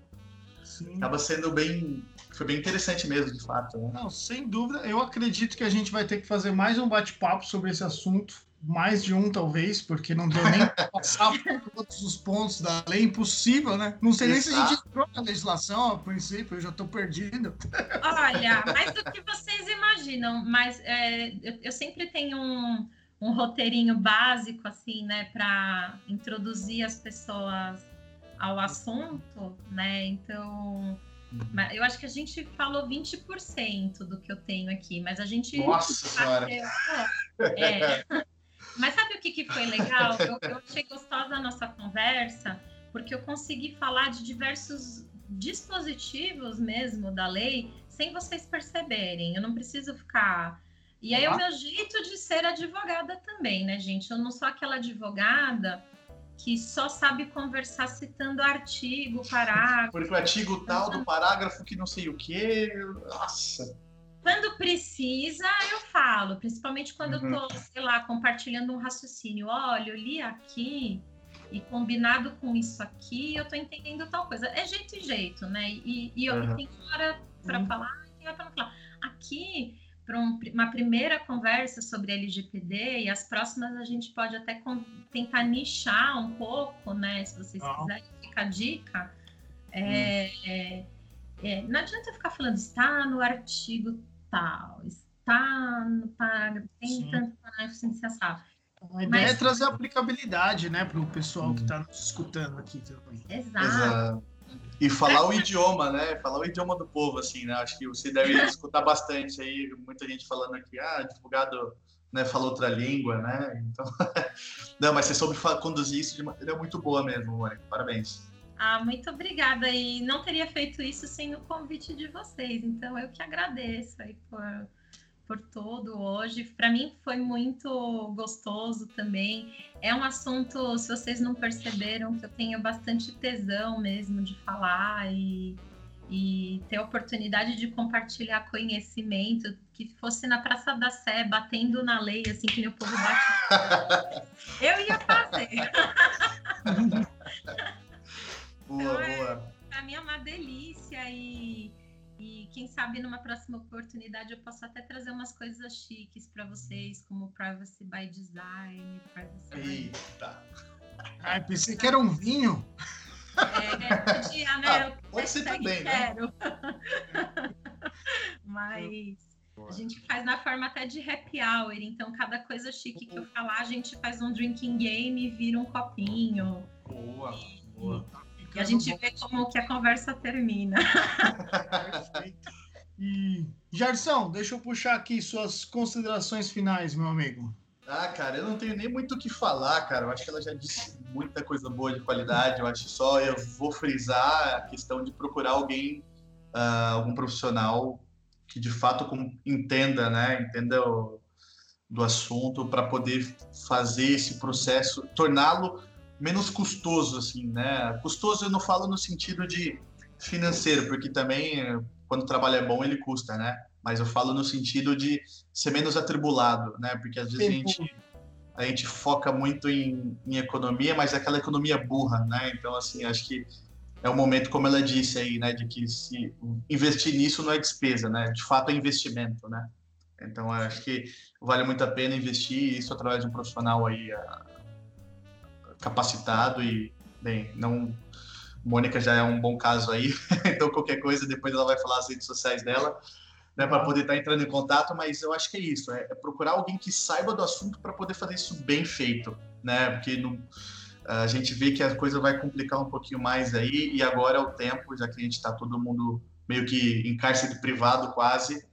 Sim. acaba sendo bem. Foi bem interessante mesmo, de fato. Né? Não, sem dúvida. Eu acredito que a gente vai ter que fazer mais um bate-papo sobre esse assunto mais de um, talvez, porque não deu nem para passar por todos os pontos da lei. Impossível, né? Não sei nem se a gente entrou na legislação, a princípio, eu já estou perdido. Olha, mais do que vocês imaginam, mas é, eu, eu, sempre tenho um, um roteirinho básico, assim, né, para introduzir as pessoas ao assunto, né? Então. Eu acho que a gente falou 20% do que eu tenho aqui, mas a gente. Nossa Senhora! É, mas sabe o que, que foi legal? Eu, eu achei gostosa a nossa conversa, porque eu consegui falar de diversos dispositivos mesmo da lei sem vocês perceberem. Eu não preciso ficar. E aí, ah. o meu jeito de ser advogada também, né, gente? Eu não sou aquela advogada que só sabe conversar citando artigo, parágrafo. Porque o artigo tal do parágrafo que não sei o quê. Nossa. Quando precisa, eu falo, principalmente quando uhum. eu tô, sei lá, compartilhando um raciocínio. Olha, eu li aqui e combinado com isso aqui, eu tô entendendo tal coisa. É jeito e jeito, né? E, e eu uhum. tenho hora para uhum. falar e tem hora para não falar. Aqui, para um, uma primeira conversa sobre LGPD, e as próximas a gente pode até tentar nichar um pouco, né? Se vocês quiserem, fica a dica. É, hum. é, é, não adianta ficar falando, está no artigo tal, está no parágrafo, tem tanto parágrafo sem se assar. A ideia Mas... é trazer aplicabilidade, né, para o pessoal que está nos escutando aqui também. Exato. Exato. E falar o idioma, né? Falar o idioma do povo, assim, né? Acho que você deve escutar bastante aí, muita gente falando aqui, ah, advogado né, fala outra língua, né? Então, não, mas você soube conduzir isso de maneira muito boa mesmo, Mônica. Parabéns. Ah, muito obrigada. E não teria feito isso sem o convite de vocês. Então, eu que agradeço aí por, por todo hoje. Para mim foi muito gostoso também. É um assunto, se vocês não perceberam, que eu tenho bastante tesão mesmo de falar e, e ter a oportunidade de compartilhar conhecimento, que fosse na Praça da Sé, batendo na lei, assim que o povo bate. eu ia fazer. Boa, então, é, boa. Pra mim é uma delícia e, e quem sabe numa próxima oportunidade eu posso até trazer umas coisas chiques para vocês, como Privacy by Design, Privacy Eita! Ai, pensei que era um vinho. É, podia, né? Ah, pode ser também, né? quero. né? Mas a gente faz na forma até de happy hour, então cada coisa chique que eu falar, a gente faz um drinking game e vira um copinho. Boa, e, boa. E a gente vê como que a conversa termina. Perfeito. E, Gerson, deixa eu puxar aqui suas considerações finais, meu amigo. Ah, cara, eu não tenho nem muito o que falar, cara. Eu acho que ela já disse muita coisa boa de qualidade. Eu acho só eu vou frisar a questão de procurar alguém, uh, algum profissional que de fato entenda, né? Entenda o, do assunto para poder fazer esse processo, torná-lo menos custoso, assim, né? Custoso eu não falo no sentido de financeiro, porque também quando o trabalho é bom ele custa, né? Mas eu falo no sentido de ser menos atribulado, né? Porque às vezes a gente, a gente foca muito em, em economia, mas é aquela economia burra, né? Então, assim, acho que é um momento, como ela disse aí, né? De que se investir nisso não é despesa, né? De fato é investimento, né? Então, acho que vale muito a pena investir isso através de um profissional aí capacitado e, bem, não, Mônica já é um bom caso aí, então qualquer coisa depois ela vai falar as redes sociais dela, né, para poder estar tá entrando em contato, mas eu acho que é isso, é, é procurar alguém que saiba do assunto para poder fazer isso bem feito, né? Porque não, a gente vê que a coisa vai complicar um pouquinho mais aí e agora é o tempo, já que a gente está todo mundo meio que em cárcere privado quase,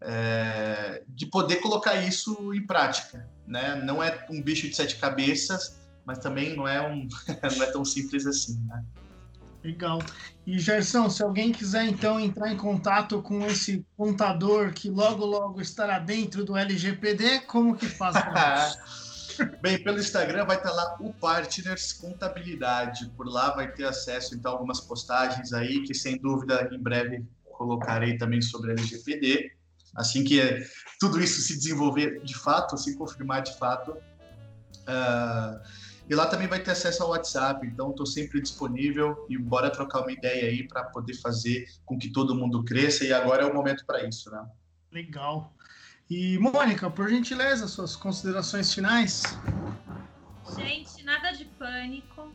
é, de poder colocar isso em prática, né? Não é um bicho de sete cabeças, mas também não é um não é tão simples assim, né? Legal. E Gerson, se alguém quiser então entrar em contato com esse contador que logo logo estará dentro do LGPD, como que faz? Bem, pelo Instagram vai estar lá o Partners Contabilidade. Por lá vai ter acesso então a algumas postagens aí que sem dúvida em breve colocarei também sobre LGPD. Assim que tudo isso se desenvolver de fato, se confirmar de fato. Uh, e lá também vai ter acesso ao WhatsApp, então estou sempre disponível e bora trocar uma ideia aí para poder fazer com que todo mundo cresça e agora é o momento para isso, né? Legal. E Mônica, por gentileza, suas considerações finais. Gente, nada de pânico.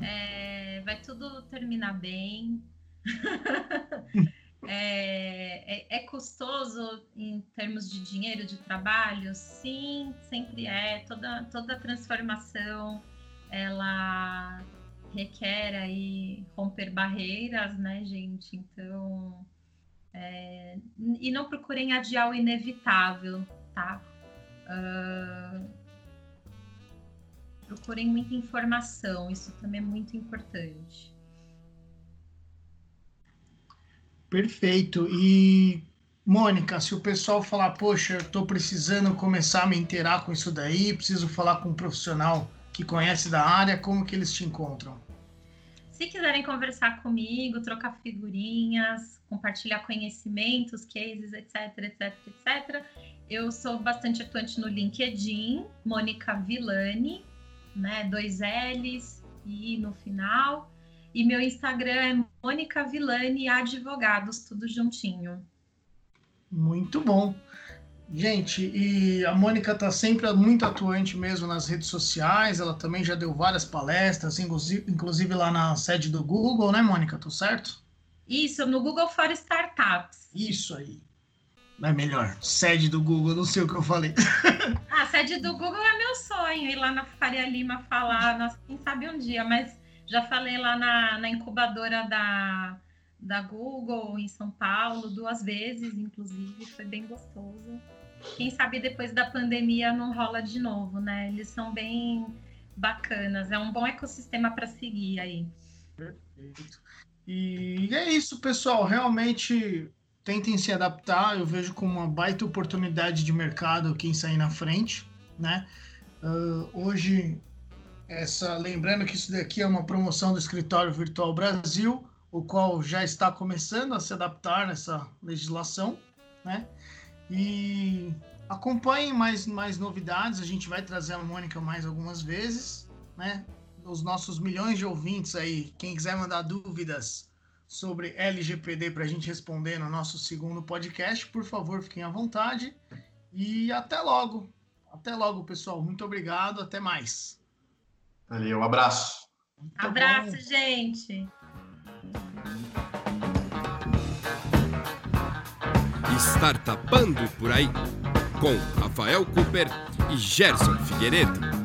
É, vai tudo terminar bem. É, é, é, custoso em termos de dinheiro, de trabalho? Sim, sempre é. Toda, toda transformação ela requer aí romper barreiras, né, gente? Então, é, e não procurem adiar o inevitável, tá? Uh, procurem muita informação, isso também é muito importante. Perfeito. E, Mônica, se o pessoal falar, poxa, estou precisando começar a me inteirar com isso daí, preciso falar com um profissional que conhece da área, como que eles te encontram? Se quiserem conversar comigo, trocar figurinhas, compartilhar conhecimentos, cases, etc, etc, etc, eu sou bastante atuante no LinkedIn, Mônica Villani, né, dois L's e no final. E meu Instagram é Mônica Villani Advogados, tudo juntinho. Muito bom. Gente, e a Mônica está sempre muito atuante mesmo nas redes sociais, ela também já deu várias palestras, inclusive lá na sede do Google, né, Mônica? Tô certo? Isso, no Google for Startups. Isso aí. É melhor, sede do Google, não sei o que eu falei. a sede do Google é meu sonho, ir lá na Faria Lima falar, nossa, quem sabe um dia, mas já falei lá na, na incubadora da, da Google em São Paulo duas vezes, inclusive, foi bem gostoso. Quem sabe depois da pandemia não rola de novo, né? Eles são bem bacanas, é um bom ecossistema para seguir aí. Perfeito. E é isso, pessoal. Realmente tentem se adaptar. Eu vejo como uma baita oportunidade de mercado quem sair na frente, né? Uh, hoje essa, lembrando que isso daqui é uma promoção do Escritório Virtual Brasil, o qual já está começando a se adaptar nessa legislação, né? E acompanhem mais, mais novidades, a gente vai trazer a Mônica mais algumas vezes, né? Os nossos milhões de ouvintes aí, quem quiser mandar dúvidas sobre LGPD para a gente responder no nosso segundo podcast, por favor, fiquem à vontade. E até logo. Até logo, pessoal. Muito obrigado. Até mais. Valeu, abraço. Muito abraço, bom. gente. Startupando por aí, com Rafael Cooper e Gerson Figueiredo.